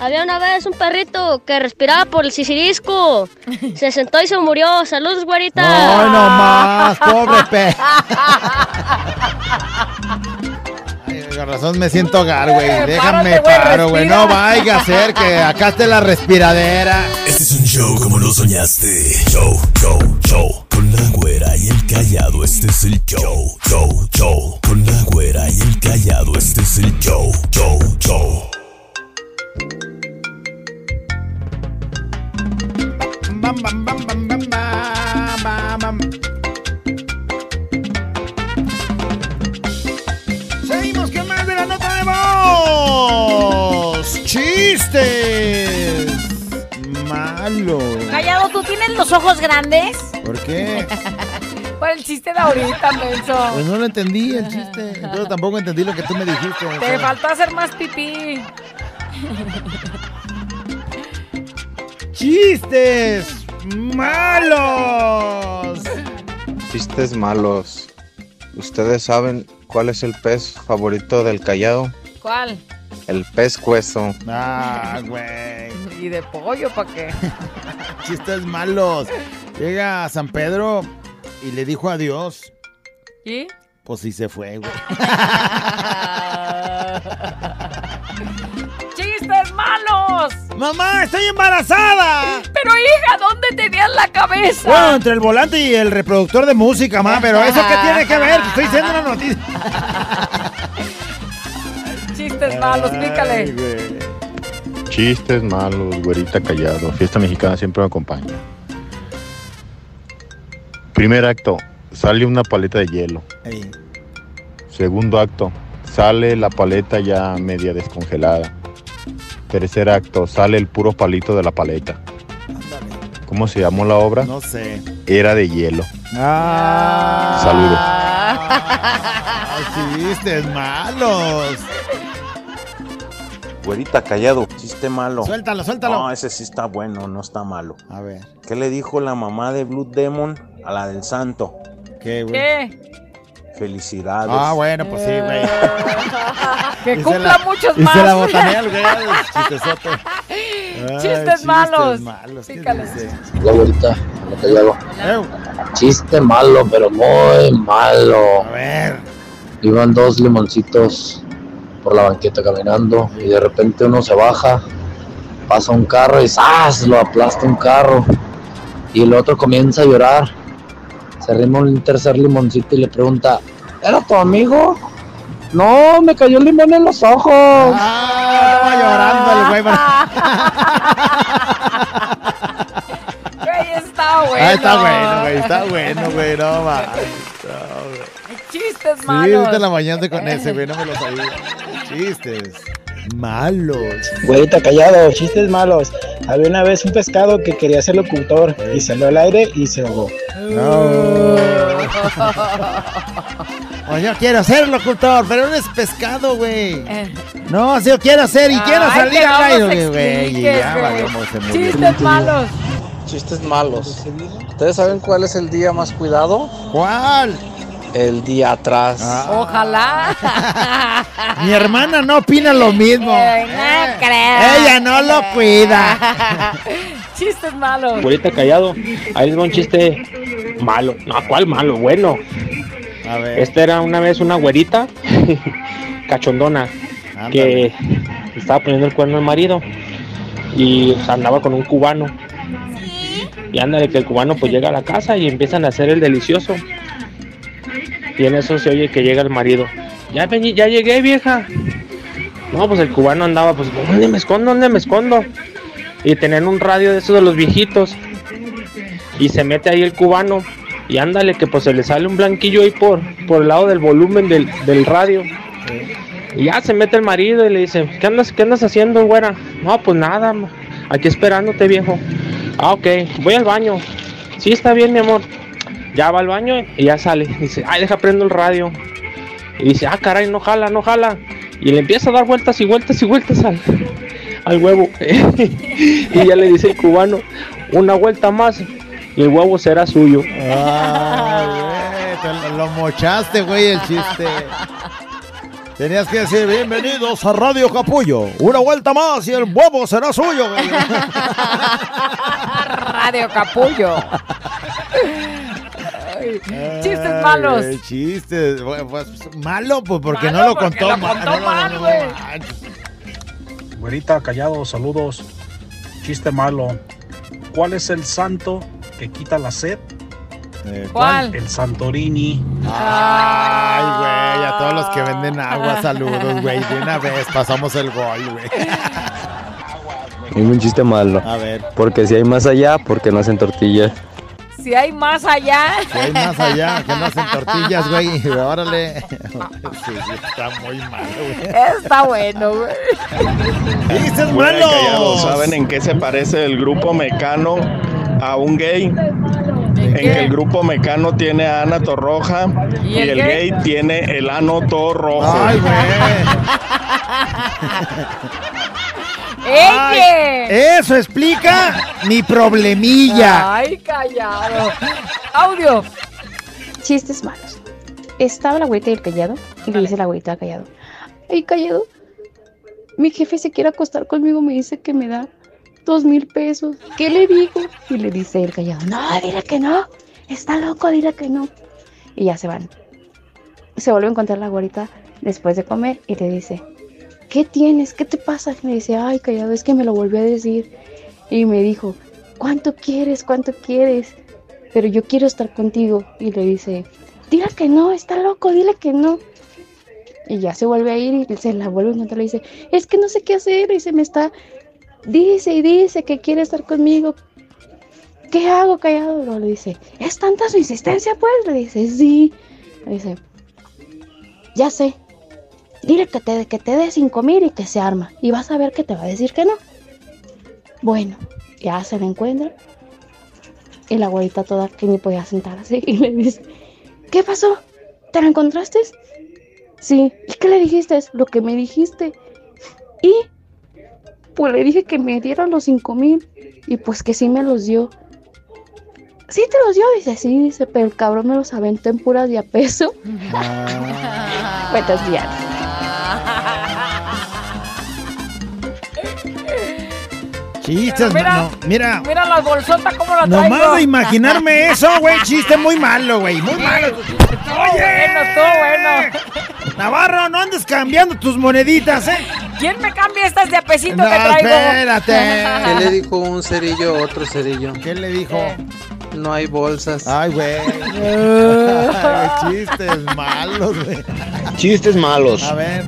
[SPEAKER 33] Había una vez un perrito que respiraba por el sisirisco. <laughs> Se sentó y se murió. Saludos, güerita.
[SPEAKER 2] No, no más, pobre pe. <laughs> Con razón me siento hogar, güey. <laughs> Déjame paro, güey. No vaya a ser que acá esté la respiradera.
[SPEAKER 6] Este es un show como lo soñaste. Show, show, show. Con la güera y el callado, este es el show. Show, show. Con la güera y el callado, este es el show. Show, show.
[SPEAKER 2] Bam, bam, bam, bam, bam, bam, bam, voz. Chistes malos.
[SPEAKER 3] Callado, ¿tú tienes los ojos grandes?
[SPEAKER 2] ¿Por qué? <laughs>
[SPEAKER 3] Por el chiste de ahorita, menso.
[SPEAKER 2] Pues no lo entendí el chiste. Entonces tampoco entendí lo que tú me dijiste.
[SPEAKER 3] Te faltó hacer más pipí.
[SPEAKER 2] Chistes malos.
[SPEAKER 18] Chistes malos. ¿Ustedes saben cuál es el pez favorito del callado?
[SPEAKER 3] ¿Cuál?
[SPEAKER 18] El pez cueso.
[SPEAKER 2] Ah, güey.
[SPEAKER 3] ¿Y de pollo para qué? <laughs>
[SPEAKER 2] Chistes malos. Llega a San Pedro y le dijo adiós.
[SPEAKER 3] ¿Y?
[SPEAKER 2] Pues sí se fue, güey. <laughs>
[SPEAKER 3] ¡Chistes malos!
[SPEAKER 2] ¡Mamá, estoy embarazada!
[SPEAKER 3] Pero hija, ¿dónde tenías la cabeza?
[SPEAKER 2] Bueno, entre el volante y el reproductor de música, mamá, pero ¿eso qué tiene que ver? Te estoy diciendo una noticia. <laughs>
[SPEAKER 3] Chistes malos, pícale.
[SPEAKER 27] Chistes malos, güerita callado. Fiesta mexicana siempre me acompaña. Primer acto, sale una paleta de hielo.
[SPEAKER 2] Ey.
[SPEAKER 27] Segundo acto, sale la paleta ya media descongelada. Tercer acto, sale el puro palito de la paleta. ¿Cómo se llamó la obra?
[SPEAKER 2] No sé.
[SPEAKER 27] Era de hielo.
[SPEAKER 2] Ah.
[SPEAKER 27] Saludos.
[SPEAKER 2] Chistes malos.
[SPEAKER 34] Güerita callado, chiste malo.
[SPEAKER 2] Suéltalo, suéltalo.
[SPEAKER 34] No, ese sí está bueno, no está malo.
[SPEAKER 2] A ver.
[SPEAKER 34] ¿Qué le dijo la mamá de Blue Demon a la del santo?
[SPEAKER 2] ¿Qué, güey?
[SPEAKER 3] ¿Qué?
[SPEAKER 34] Felicidades.
[SPEAKER 2] Ah, bueno, pues sí, güey. <laughs>
[SPEAKER 3] Que
[SPEAKER 2] Y se
[SPEAKER 3] cumpla
[SPEAKER 2] la-
[SPEAKER 3] muchos
[SPEAKER 2] y
[SPEAKER 3] más.
[SPEAKER 2] se la botanea al güey, <laughs> chistesote. Ay,
[SPEAKER 3] Chistes malos.
[SPEAKER 2] malos.
[SPEAKER 1] Hola, güerita.
[SPEAKER 2] Eu.
[SPEAKER 1] Chiste malo, pero muy malo.
[SPEAKER 2] A ver.
[SPEAKER 1] Iban dos limoncitos por la banqueta caminando y de repente uno se baja, pasa un carro y ¡zas! lo aplasta un carro. Y el otro comienza a llorar. Se arrima un tercer limoncito y le pregunta, ¿era tu amigo? No, me cayó el limón en los ojos.
[SPEAKER 2] Ah, llorando el güey.
[SPEAKER 3] Güey, está bueno.
[SPEAKER 2] Ah, está bueno, güey. Está bueno, güey. No mames.
[SPEAKER 3] Chistes
[SPEAKER 2] Sí,
[SPEAKER 3] malos.
[SPEAKER 2] ahorita la bañaste con ese, güey. No me lo sabía. Chistes malos.
[SPEAKER 28] Güerita callado, chistes malos. Había una vez un pescado que quería ser locutor y salió al aire y se ahogó.
[SPEAKER 2] O <laughs> yo quiero ser locutor, pero no es pescado, güey. No, si yo quiero ser y quiero
[SPEAKER 3] Ay,
[SPEAKER 2] salir al
[SPEAKER 3] no
[SPEAKER 2] aire, güey.
[SPEAKER 3] Chistes malos.
[SPEAKER 35] Chistes malos. ¿Ustedes saben cuál es el día más cuidado?
[SPEAKER 2] ¿Cuál?
[SPEAKER 35] El día atrás.
[SPEAKER 2] Ah.
[SPEAKER 3] Ojalá. <laughs>
[SPEAKER 2] Mi hermana no opina lo mismo.
[SPEAKER 3] No creo.
[SPEAKER 2] Ella no lo cuida. <laughs>
[SPEAKER 3] Chistes malos.
[SPEAKER 36] Güerita callado. Ahí les va un chiste malo. No, ¿cuál malo? Bueno.
[SPEAKER 2] A ver.
[SPEAKER 36] Esta era una vez una güerita <laughs> cachondona que estaba poniendo el cuerno al marido y andaba con un cubano. Y ándale que el cubano pues llega a la casa y empiezan a hacer el delicioso. Y en eso se oye que llega el marido. Ya ya llegué, vieja. No, pues el cubano andaba, pues, ¿dónde me escondo? ¿Dónde me escondo? Y tenían un radio de esos de los viejitos. Y se mete ahí el cubano. Y ándale, que pues se le sale un blanquillo ahí por, por el lado del volumen del, del radio. Y ya se mete el marido y le dice, ¿qué andas, qué andas haciendo, güera? No, pues nada, aquí esperándote, viejo. Ah, ok, voy al baño. Sí, está bien, mi amor. Ya va al baño y ya sale. Dice, ay, deja prendo el radio. Y dice, ah, caray, no jala, no jala. Y le empieza a dar vueltas y vueltas y vueltas al, al huevo. <laughs> y ya le dice el cubano, una vuelta más y el huevo será suyo.
[SPEAKER 2] Ay, güey, te lo, lo mochaste, güey, el chiste. Tenías que decir, bienvenidos a Radio Capullo. Una vuelta más y el huevo será suyo, güey. <laughs>
[SPEAKER 3] Radio Capullo. Ay, chistes malos.
[SPEAKER 2] Ay, chistes. Bueno, pues, malo, pues porque
[SPEAKER 3] Malo
[SPEAKER 2] no lo
[SPEAKER 3] porque
[SPEAKER 2] contó,
[SPEAKER 3] lo contó mal,
[SPEAKER 2] no, no,
[SPEAKER 3] güey.
[SPEAKER 37] Güerita, callado, saludos. Chiste malo. ¿Cuál es el santo que quita la sed?
[SPEAKER 3] ¿Cuál?
[SPEAKER 37] El Santorini.
[SPEAKER 2] Ay, güey, a todos los que venden agua, saludos, güey. De una vez pasamos el gol, güey.
[SPEAKER 38] Un chiste malo.
[SPEAKER 2] A ver.
[SPEAKER 38] Porque si hay más allá, porque no hacen tortillas.
[SPEAKER 3] Si hay más allá.
[SPEAKER 2] Si hay más allá, que no hacen tortillas, güey. <laughs> Órale. Sí, sí, está muy malo, güey.
[SPEAKER 3] Está bueno, güey.
[SPEAKER 2] ¡Chistes
[SPEAKER 39] Güey,
[SPEAKER 2] malos!
[SPEAKER 39] callados, ¿Saben en qué se parece el grupo mecano a un gay? En que el grupo mecano tiene a Ana Torroja y,
[SPEAKER 3] el
[SPEAKER 39] el
[SPEAKER 3] gay?
[SPEAKER 39] gay tiene el ano todo rojo.
[SPEAKER 2] Ay, güey. <laughs> <laughs>
[SPEAKER 3] ¡Ella!
[SPEAKER 2] Eso explica mi problemilla.
[SPEAKER 3] Ay, callado. Audio.
[SPEAKER 40] Chistes malos. Estaba la güerita y el callado y le dice la güerita al callado. Ay, callado. Mi jefe se quiere acostar conmigo, me dice que me da dos mil pesos. ¿Qué le digo? Y le dice el callado, no, dile que no. Está loco, dile que no. Y ya se van. Se vuelve a encontrar la güerita después de comer y le dice, ¿qué tienes? ¿Qué te pasa? Me dice, ay, callado, es que me lo volvió a decir. Y me dijo, ¿cuánto quieres? ¿Cuánto quieres? Pero yo quiero estar contigo. Y le dice, dile que no, está loco, dile que no. Y ya se vuelve a ir y se la vuelve a encontrar le dice, es que no sé qué hacer. Y se me está, dice y dice que quiere estar conmigo. ¿Qué hago callado? Le dice, ¿es tanta su insistencia pues? Le dice, sí. Le dice, ya sé. Dile que te, que te dé cinco mil y que se arma. Y vas a ver que te va a decir que no. Bueno, ya se la encuentra. Y la abuelita toda que ni podía sentarse. <laughs> Y le dice, ¿qué pasó? ¿Te la encontraste? Sí. ¿Y qué le dijiste? Lo que me dijiste. Y pues le dije que me diera los cinco mil. Y pues que sí me los dio. Sí te los dio, dice, sí, dice, pero el cabrón me los aventó en puras de a peso. <laughs> Cuentas diarias.
[SPEAKER 2] Chistes,
[SPEAKER 3] Mira,
[SPEAKER 2] no, mira.
[SPEAKER 3] Mira la bolsota cómo la traigo.
[SPEAKER 2] Nomás de imaginarme eso, güey, chiste muy malo, güey, muy malo.
[SPEAKER 3] Bueno, estuvo bueno.
[SPEAKER 2] Navarro, no andes cambiando tus moneditas, ¿eh?
[SPEAKER 3] ¿Quién me cambia estas de apesito
[SPEAKER 2] No,
[SPEAKER 3] que traigo?
[SPEAKER 2] espérate.
[SPEAKER 41] ¿Qué le dijo un cerillo a otro cerillo?
[SPEAKER 2] ¿Qué le dijo?
[SPEAKER 41] No hay bolsas.
[SPEAKER 2] Ay, güey. <laughs> Chistes malos, güey.
[SPEAKER 42] Chistes malos.
[SPEAKER 2] A ver.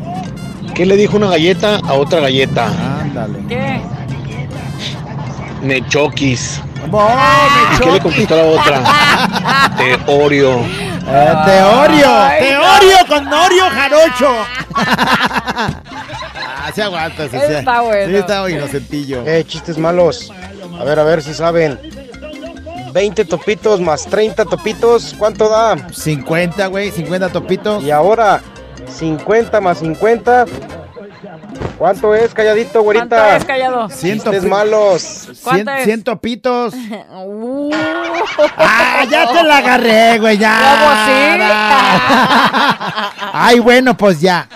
[SPEAKER 42] ¿Qué le dijo una galleta a otra galleta?
[SPEAKER 2] Ándale.
[SPEAKER 3] ¿Qué?
[SPEAKER 42] Me choquis.
[SPEAKER 2] ¡Oh,
[SPEAKER 42] ¿Y qué le contestó la otra? <laughs> Te Oreo.
[SPEAKER 2] Eh, Teorio, Teorio con Norio Jarocho. <laughs> ah, se aguanta, sí, sí.
[SPEAKER 3] Está bueno.
[SPEAKER 2] Sí, está inocentillo.
[SPEAKER 42] Eh, chistes malos. A ver, a ver si saben. 20 topitos más 30 topitos, ¿cuánto da?
[SPEAKER 2] 50, güey, 50 topitos.
[SPEAKER 42] Y ahora, 50 más 50. ¿Cuánto es, calladito, güerita?
[SPEAKER 3] ¿Cuánto es, callado?
[SPEAKER 2] Ciento
[SPEAKER 42] Chistes
[SPEAKER 2] pi-
[SPEAKER 42] malos.
[SPEAKER 3] ¿Cuánto
[SPEAKER 2] Cien,
[SPEAKER 3] es?
[SPEAKER 2] cien topitos.
[SPEAKER 3] Uh.
[SPEAKER 2] Ah, ya te la agarré, güey, ya. Ay, bueno, pues ya.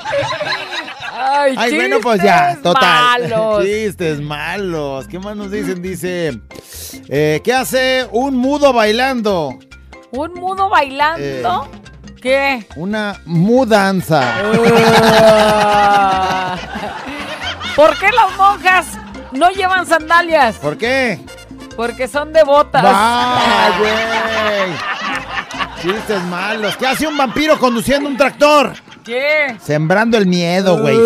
[SPEAKER 3] Ay,
[SPEAKER 2] Ay, bueno, pues ya. Total.
[SPEAKER 3] malos. <laughs>
[SPEAKER 2] Chistes malos. ¿Qué más nos dicen? Dice, eh, ¿qué hace un mudo bailando?
[SPEAKER 3] ¿Un mudo bailando? ¿Qué?
[SPEAKER 2] Una mudanza. <laughs>
[SPEAKER 3] ¿Por qué las monjas no llevan sandalias?
[SPEAKER 2] ¿Por qué?
[SPEAKER 3] Porque son devotas.
[SPEAKER 2] ¡Ay, güey! <laughs> Chistes malos. ¿Qué hace un vampiro conduciendo un tractor?
[SPEAKER 3] ¿Qué?
[SPEAKER 2] Sembrando el miedo, güey. <laughs>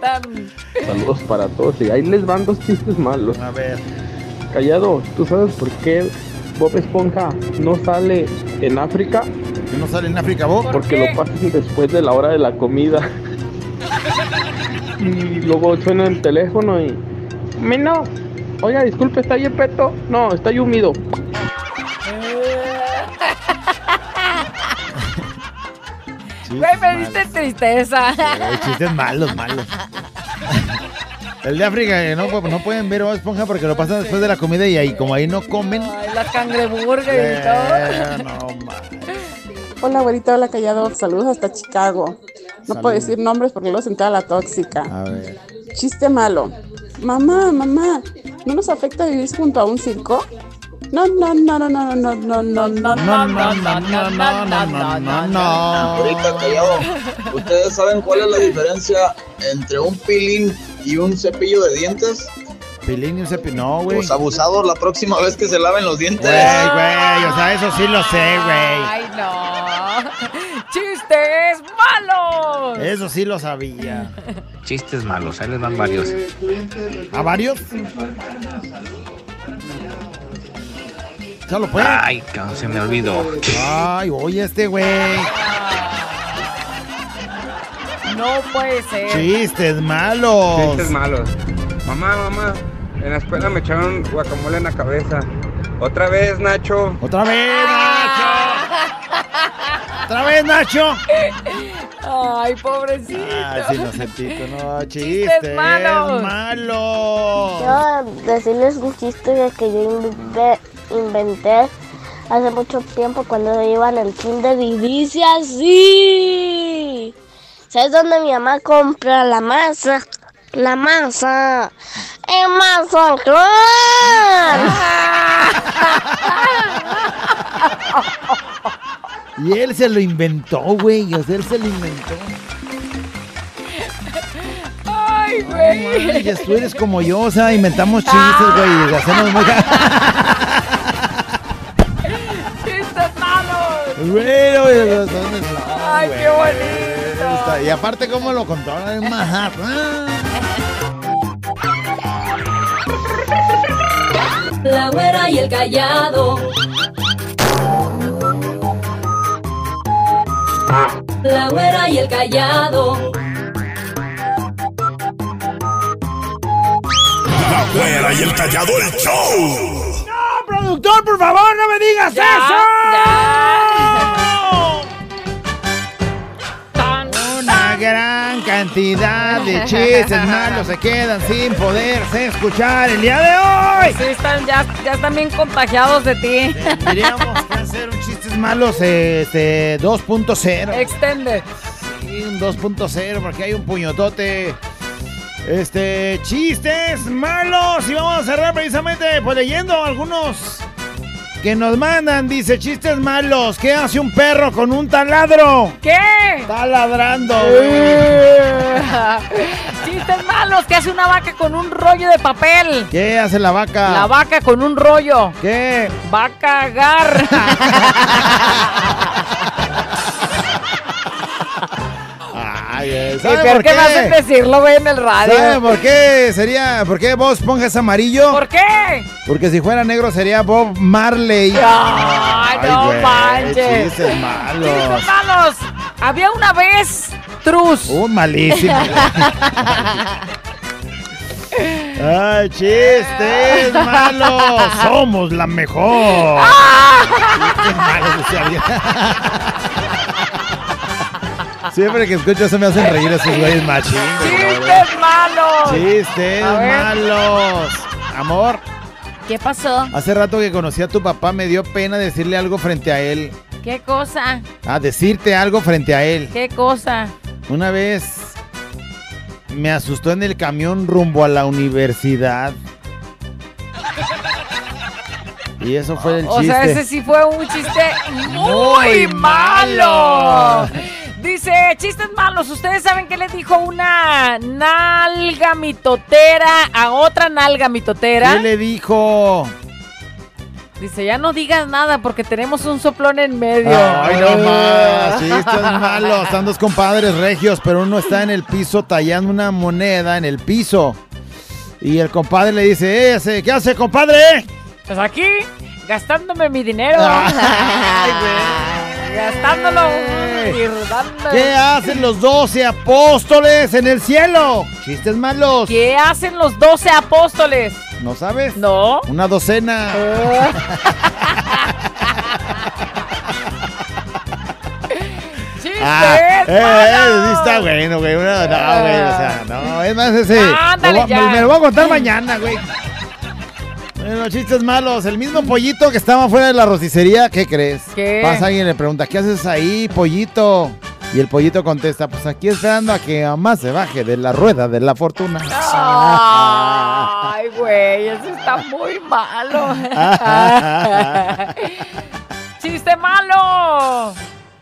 [SPEAKER 3] Tan-
[SPEAKER 36] Saludos para todos. Y ahí les van dos chistes malos.
[SPEAKER 2] A ver.
[SPEAKER 36] Callado, ¿tú sabes por qué Bob Esponja no sale en África?
[SPEAKER 2] ¿Que no sale en África vos?
[SPEAKER 36] Porque lo pasan después de la hora de la comida. <laughs> Y luego suena el teléfono y. no. Oiga, disculpe, ¿está ahí el peto? No, está ahí húmedo.
[SPEAKER 3] Güey, me diste tristeza.
[SPEAKER 2] Chistes malos, malos. El de África, que no, no pueden ver Bob Esponja porque lo pasan después de la comida y ahí, como ahí no comen.
[SPEAKER 3] Ay, las cangreburger y todo.
[SPEAKER 2] eh, no, ma.
[SPEAKER 43] Hola, abuelita, hola, callado. Saludos hasta Chicago. No puedo decir nombres porque luego se entera la tóxica.
[SPEAKER 2] A ver.
[SPEAKER 43] Chiste malo. Mamá, mamá, ¿no nos afecta vivir junto a un circo? No, no, no, no, no, no, no, no, no, no,
[SPEAKER 2] no, no, no, no, no, no, no, no.
[SPEAKER 44] Ahorita callado, ¿ustedes saben cuál es la diferencia entre un pilín y un cepillo de dientes?
[SPEAKER 2] Pilín y un cepillo, no, güey.
[SPEAKER 44] Pues abusados la próxima vez que se laven los dientes.
[SPEAKER 2] Güey, güey, o sea, eso sí lo sé, güey.
[SPEAKER 3] Ay, no. ¡Chistes malos!
[SPEAKER 2] Eso sí lo sabía.
[SPEAKER 45] Chistes malos, ahí les van varios.
[SPEAKER 2] ¿A varios? Ya lo puede.
[SPEAKER 45] Ay, se me olvidó.
[SPEAKER 2] Ay, oye, este güey.
[SPEAKER 3] No puede ser.
[SPEAKER 2] Chistes malos.
[SPEAKER 46] Chistes malos. Mamá, mamá, en la escuela me echaron guacamole en la cabeza. Otra vez, Nacho.
[SPEAKER 2] Otra vez, Nacho. Otra vez, Nacho.
[SPEAKER 3] Ay, pobrecito.
[SPEAKER 2] Ay, sí, no sentito, no, chistes
[SPEAKER 3] malos.
[SPEAKER 2] malos.
[SPEAKER 33] Yo decirles un chiste que yo inventé, inventé hace mucho tiempo cuando yo iba en el kinder y dice así. ¿Sabes dónde mi mamá compra la masa? La masa. En Mazatlán. <laughs>
[SPEAKER 2] Y él se lo inventó, güey. O sea, él se lo inventó. No
[SPEAKER 3] güey.
[SPEAKER 2] tú eres como yo, o sea, inventamos chistes, güey. y Hacemos muy... <laughs>
[SPEAKER 3] ¡Chistes malos!
[SPEAKER 2] Es-
[SPEAKER 3] ¡Ay,
[SPEAKER 2] güey.
[SPEAKER 3] qué bonito!
[SPEAKER 2] Y aparte, ¿cómo lo contó? En Manhattan.
[SPEAKER 47] La güera y el callado. La güera y el callado.
[SPEAKER 6] La güera y el callado el show.
[SPEAKER 2] productor, por favor, no me digas Una gran cantidad de chistes malos se quedan sin poderse escuchar el día de hoy.
[SPEAKER 3] Sí, están, ya, ya están bien contagiados de ti.
[SPEAKER 2] Tendríamos que hacer un chistes malos este 2.0.
[SPEAKER 3] Extended.
[SPEAKER 2] Sí, un 2.0 porque hay un puñotote. Este, chistes malos. Y vamos a cerrar precisamente pues leyendo algunos que nos mandan. Dice, chistes malos. ¿Qué hace un perro con un taladro?
[SPEAKER 3] ¿Qué?
[SPEAKER 2] Está ladrando. <laughs>
[SPEAKER 3] Chistes malos que hace una vaca con un rollo de papel.
[SPEAKER 2] ¿Qué hace la vaca?
[SPEAKER 3] La vaca con un rollo.
[SPEAKER 2] ¿Qué?
[SPEAKER 3] Va a cagar. <laughs>
[SPEAKER 2] Ay, eh,
[SPEAKER 3] ¿Y
[SPEAKER 2] ¿sabe
[SPEAKER 3] por qué me hacen
[SPEAKER 2] qué?
[SPEAKER 3] decirlo, güey, en el radio?
[SPEAKER 2] ¿Sabe por qué sería, por qué Bob Esponja es amarillo?
[SPEAKER 3] ¿Por qué?
[SPEAKER 2] Porque si fuera negro sería Bob Marley.
[SPEAKER 3] Ay, no
[SPEAKER 2] güey,
[SPEAKER 3] manches.
[SPEAKER 2] Chistes malos.
[SPEAKER 3] Chistes malos. Había una vez Trus.
[SPEAKER 2] Uh, malísimo. Ay, chistes malos. Somos la mejor. Chistes malos, decía alguien. Siempre que escucho eso me hacen reír esos güeyes machín.
[SPEAKER 3] Chistes malos.
[SPEAKER 2] Chistes malos. Amor,
[SPEAKER 3] ¿Qué pasó?
[SPEAKER 2] hace rato que conocí a tu papá me dio pena decirle algo frente a él.
[SPEAKER 3] ¿Qué cosa?
[SPEAKER 2] Ah, decirte algo frente a él.
[SPEAKER 3] ¿Qué cosa?
[SPEAKER 2] Una vez me asustó en el camión rumbo a la universidad. Y eso fue el
[SPEAKER 3] O
[SPEAKER 2] chiste.
[SPEAKER 3] sea, ese sí fue un chiste
[SPEAKER 2] Muy
[SPEAKER 3] muy, malo.
[SPEAKER 2] malo.
[SPEAKER 3] Dice, chistes malos. ¿Ustedes saben qué le dijo una nalga mitotera a otra nalga mitotera?
[SPEAKER 2] ¿Qué le dijo?
[SPEAKER 3] Dice, ya no digas nada porque tenemos un soplón en medio.
[SPEAKER 2] Ay, no más. <laughs> Chistes malos. Están dos compadres regios, pero uno está en el piso tallando una moneda en el piso. Y el compadre le dice, "Eh, ¿qué hace, compadre?
[SPEAKER 3] Pues aquí, gastándome mi dinero.
[SPEAKER 2] Ay, güey. <laughs>
[SPEAKER 3] Gastándolo.
[SPEAKER 2] ¿Qué hacen los doce apóstoles en el cielo? Chistes malos.
[SPEAKER 3] ¿Qué hacen los doce apóstoles?
[SPEAKER 2] ¿No sabes?
[SPEAKER 3] No.
[SPEAKER 2] Una docena. <laughs>
[SPEAKER 3] ¡Chistes!
[SPEAKER 2] Ah, eh, eh, sí está bueno, güey. No, güey, o sea, no, es más ese.
[SPEAKER 3] Ándale
[SPEAKER 2] lo voy-
[SPEAKER 3] ya.
[SPEAKER 2] me, me lo voy a contar mañana, güey. Bueno, chistes malos. El mismo pollito que estaba fuera de la rosticería, ¿qué crees?
[SPEAKER 3] ¿Qué?
[SPEAKER 2] Pasa alguien y le pregunta, ¿qué haces ahí, pollito? Y el pollito contesta, pues aquí esperando a que mamá se baje de la rueda de la fortuna. <laughs>
[SPEAKER 3] Ay, güey, eso está muy malo. <laughs> ¡Chiste malo!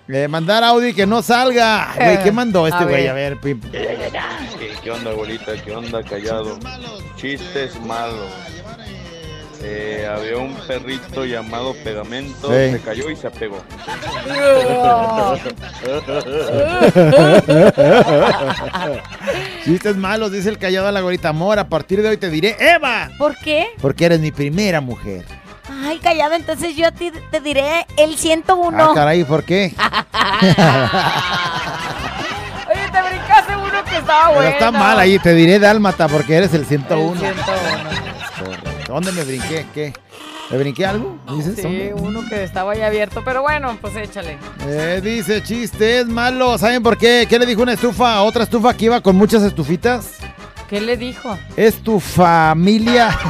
[SPEAKER 2] Eh, mandar Audi que no salga. Güey, ¿qué mandó este güey?
[SPEAKER 3] ver.
[SPEAKER 2] A ver, pi-
[SPEAKER 48] ¿Qué onda, abuelita? ¿Qué onda, callado? Chistes malos. Eh, había un perrito llamado Pegamento,
[SPEAKER 2] Sí.
[SPEAKER 48] se cayó y se apegó. <laughs>
[SPEAKER 2] Chistes malos, dice el callado a la gorita. Amor, a partir de hoy te diré Eva.
[SPEAKER 3] ¿Por qué?
[SPEAKER 2] Porque eres mi primera mujer.
[SPEAKER 3] Ay, callado, entonces yo te, te diré el 101.
[SPEAKER 2] Ah, caray, ¿por qué? <laughs>
[SPEAKER 3] Oye, te brincaste uno que estaba
[SPEAKER 2] Pero
[SPEAKER 3] bueno.
[SPEAKER 2] está mal ahí, te diré dálmata porque eres el 101.
[SPEAKER 3] El 101.
[SPEAKER 2] ¿Dónde me brinqué? ¿Qué? ¿Me brinqué algo? ¿Dices?
[SPEAKER 3] Sí,
[SPEAKER 2] ¿Dónde?
[SPEAKER 3] uno que estaba ahí abierto, pero bueno, pues échale.
[SPEAKER 2] Eh, dice chistes malos. ¿Saben por qué? ¿Qué le dijo una estufa a otra estufa que iba con muchas estufitas?
[SPEAKER 3] ¿Qué le dijo?
[SPEAKER 2] Es tu familia. <laughs>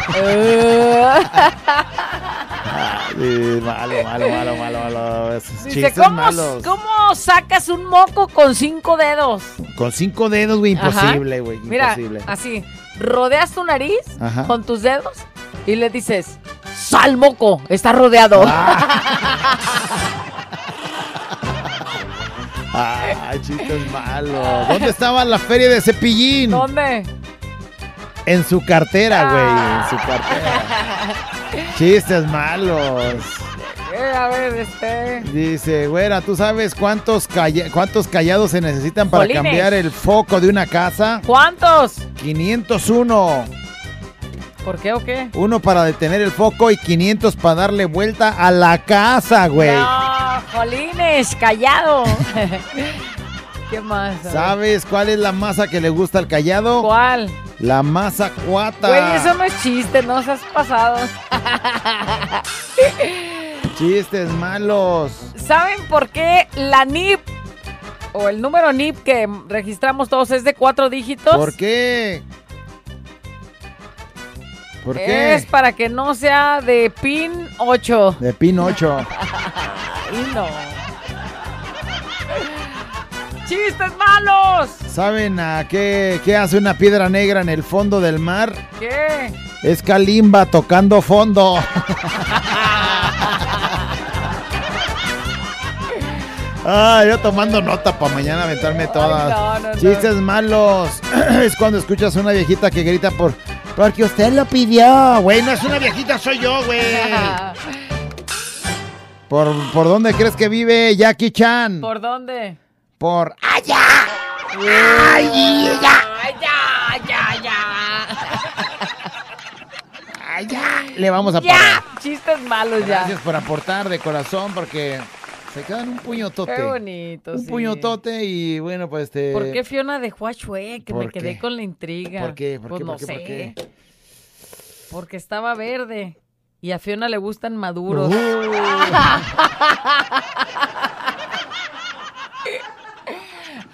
[SPEAKER 2] Sí, malo, malo, malo, malo, malo. Esos
[SPEAKER 3] Dice, ¿cómo,
[SPEAKER 2] malos.
[SPEAKER 3] ¿cómo sacas un moco con cinco dedos?
[SPEAKER 2] Con cinco dedos, güey, imposible, güey.
[SPEAKER 3] Mira,
[SPEAKER 2] Imposible.
[SPEAKER 3] así, rodeas tu nariz
[SPEAKER 2] Ajá.
[SPEAKER 3] con tus dedos y le dices, sal moco, está rodeado.
[SPEAKER 2] Ay, <laughs> chistes malos. ¿Dónde estaba la feria de cepillín?
[SPEAKER 3] ¿Dónde?
[SPEAKER 2] En su cartera, güey. En su cartera. Chistes malos.
[SPEAKER 3] Eh, a ver, este...
[SPEAKER 2] Dice, güera, ¿tú sabes cuántos, calla- cuántos callados se necesitan para cambiar el foco de una casa?
[SPEAKER 3] ¿Cuántos?
[SPEAKER 2] 501.
[SPEAKER 3] ¿Por qué o qué?
[SPEAKER 2] Uno para detener el foco y 500 para darle vuelta a la casa, güey.
[SPEAKER 3] No, jolines, callado. <laughs> ¿Qué más? A ver.
[SPEAKER 2] ¿Sabes cuál es la masa que le gusta al callado?
[SPEAKER 3] ¿Cuál?
[SPEAKER 2] La masa cuata.
[SPEAKER 3] Güey, eso no es chiste, no seas pasado. <laughs>
[SPEAKER 2] Chistes malos.
[SPEAKER 3] ¿Saben por qué la NIP o el número NIP que registramos todos es de cuatro dígitos?
[SPEAKER 2] ¿Por qué? ¿Por qué?
[SPEAKER 3] Es para que no sea de pin 8.
[SPEAKER 2] De pin 8. <laughs>
[SPEAKER 3] Y no. ¡Chistes malos!
[SPEAKER 2] ¿Saben a qué, qué hace una piedra negra en el fondo del mar?
[SPEAKER 3] ¿Qué?
[SPEAKER 2] Es Kalimba tocando fondo. <laughs> Ah, yo tomando nota para mañana aventarme todas.
[SPEAKER 3] no, no, no.
[SPEAKER 2] Chistes malos. <clears throat> es cuando escuchas a una viejita que grita por. Porque usted lo pidió. Güey, no es una viejita, soy yo, güey. <laughs> ¿Por, ¿Por dónde crees que vive Jackie Chan?
[SPEAKER 3] ¿Por dónde?
[SPEAKER 2] Por.
[SPEAKER 3] ¡Allá!
[SPEAKER 2] ¡Ay,
[SPEAKER 3] ya! ¡Ya, ya, ya!
[SPEAKER 2] ¡Allá! Le vamos a
[SPEAKER 3] ¡Ya!
[SPEAKER 2] parar.
[SPEAKER 3] Chistes malos ya.
[SPEAKER 2] Gracias por aportar de corazón porque se quedan un puñotote.
[SPEAKER 3] Qué bonito,
[SPEAKER 2] Un
[SPEAKER 3] sí.
[SPEAKER 2] puñotote y bueno, pues este.
[SPEAKER 3] ¿Por qué Fiona dejó a Chue? Que me
[SPEAKER 2] ¿por
[SPEAKER 3] quedé
[SPEAKER 2] qué?
[SPEAKER 3] con la intriga.
[SPEAKER 2] ¿Por qué? ¿Por
[SPEAKER 3] Pues
[SPEAKER 2] qué?
[SPEAKER 3] no
[SPEAKER 2] ¿Por qué?
[SPEAKER 3] sé.
[SPEAKER 2] ¿Por qué?
[SPEAKER 3] Porque estaba verde. Y a Fiona le gustan maduros.
[SPEAKER 2] Uh. <laughs>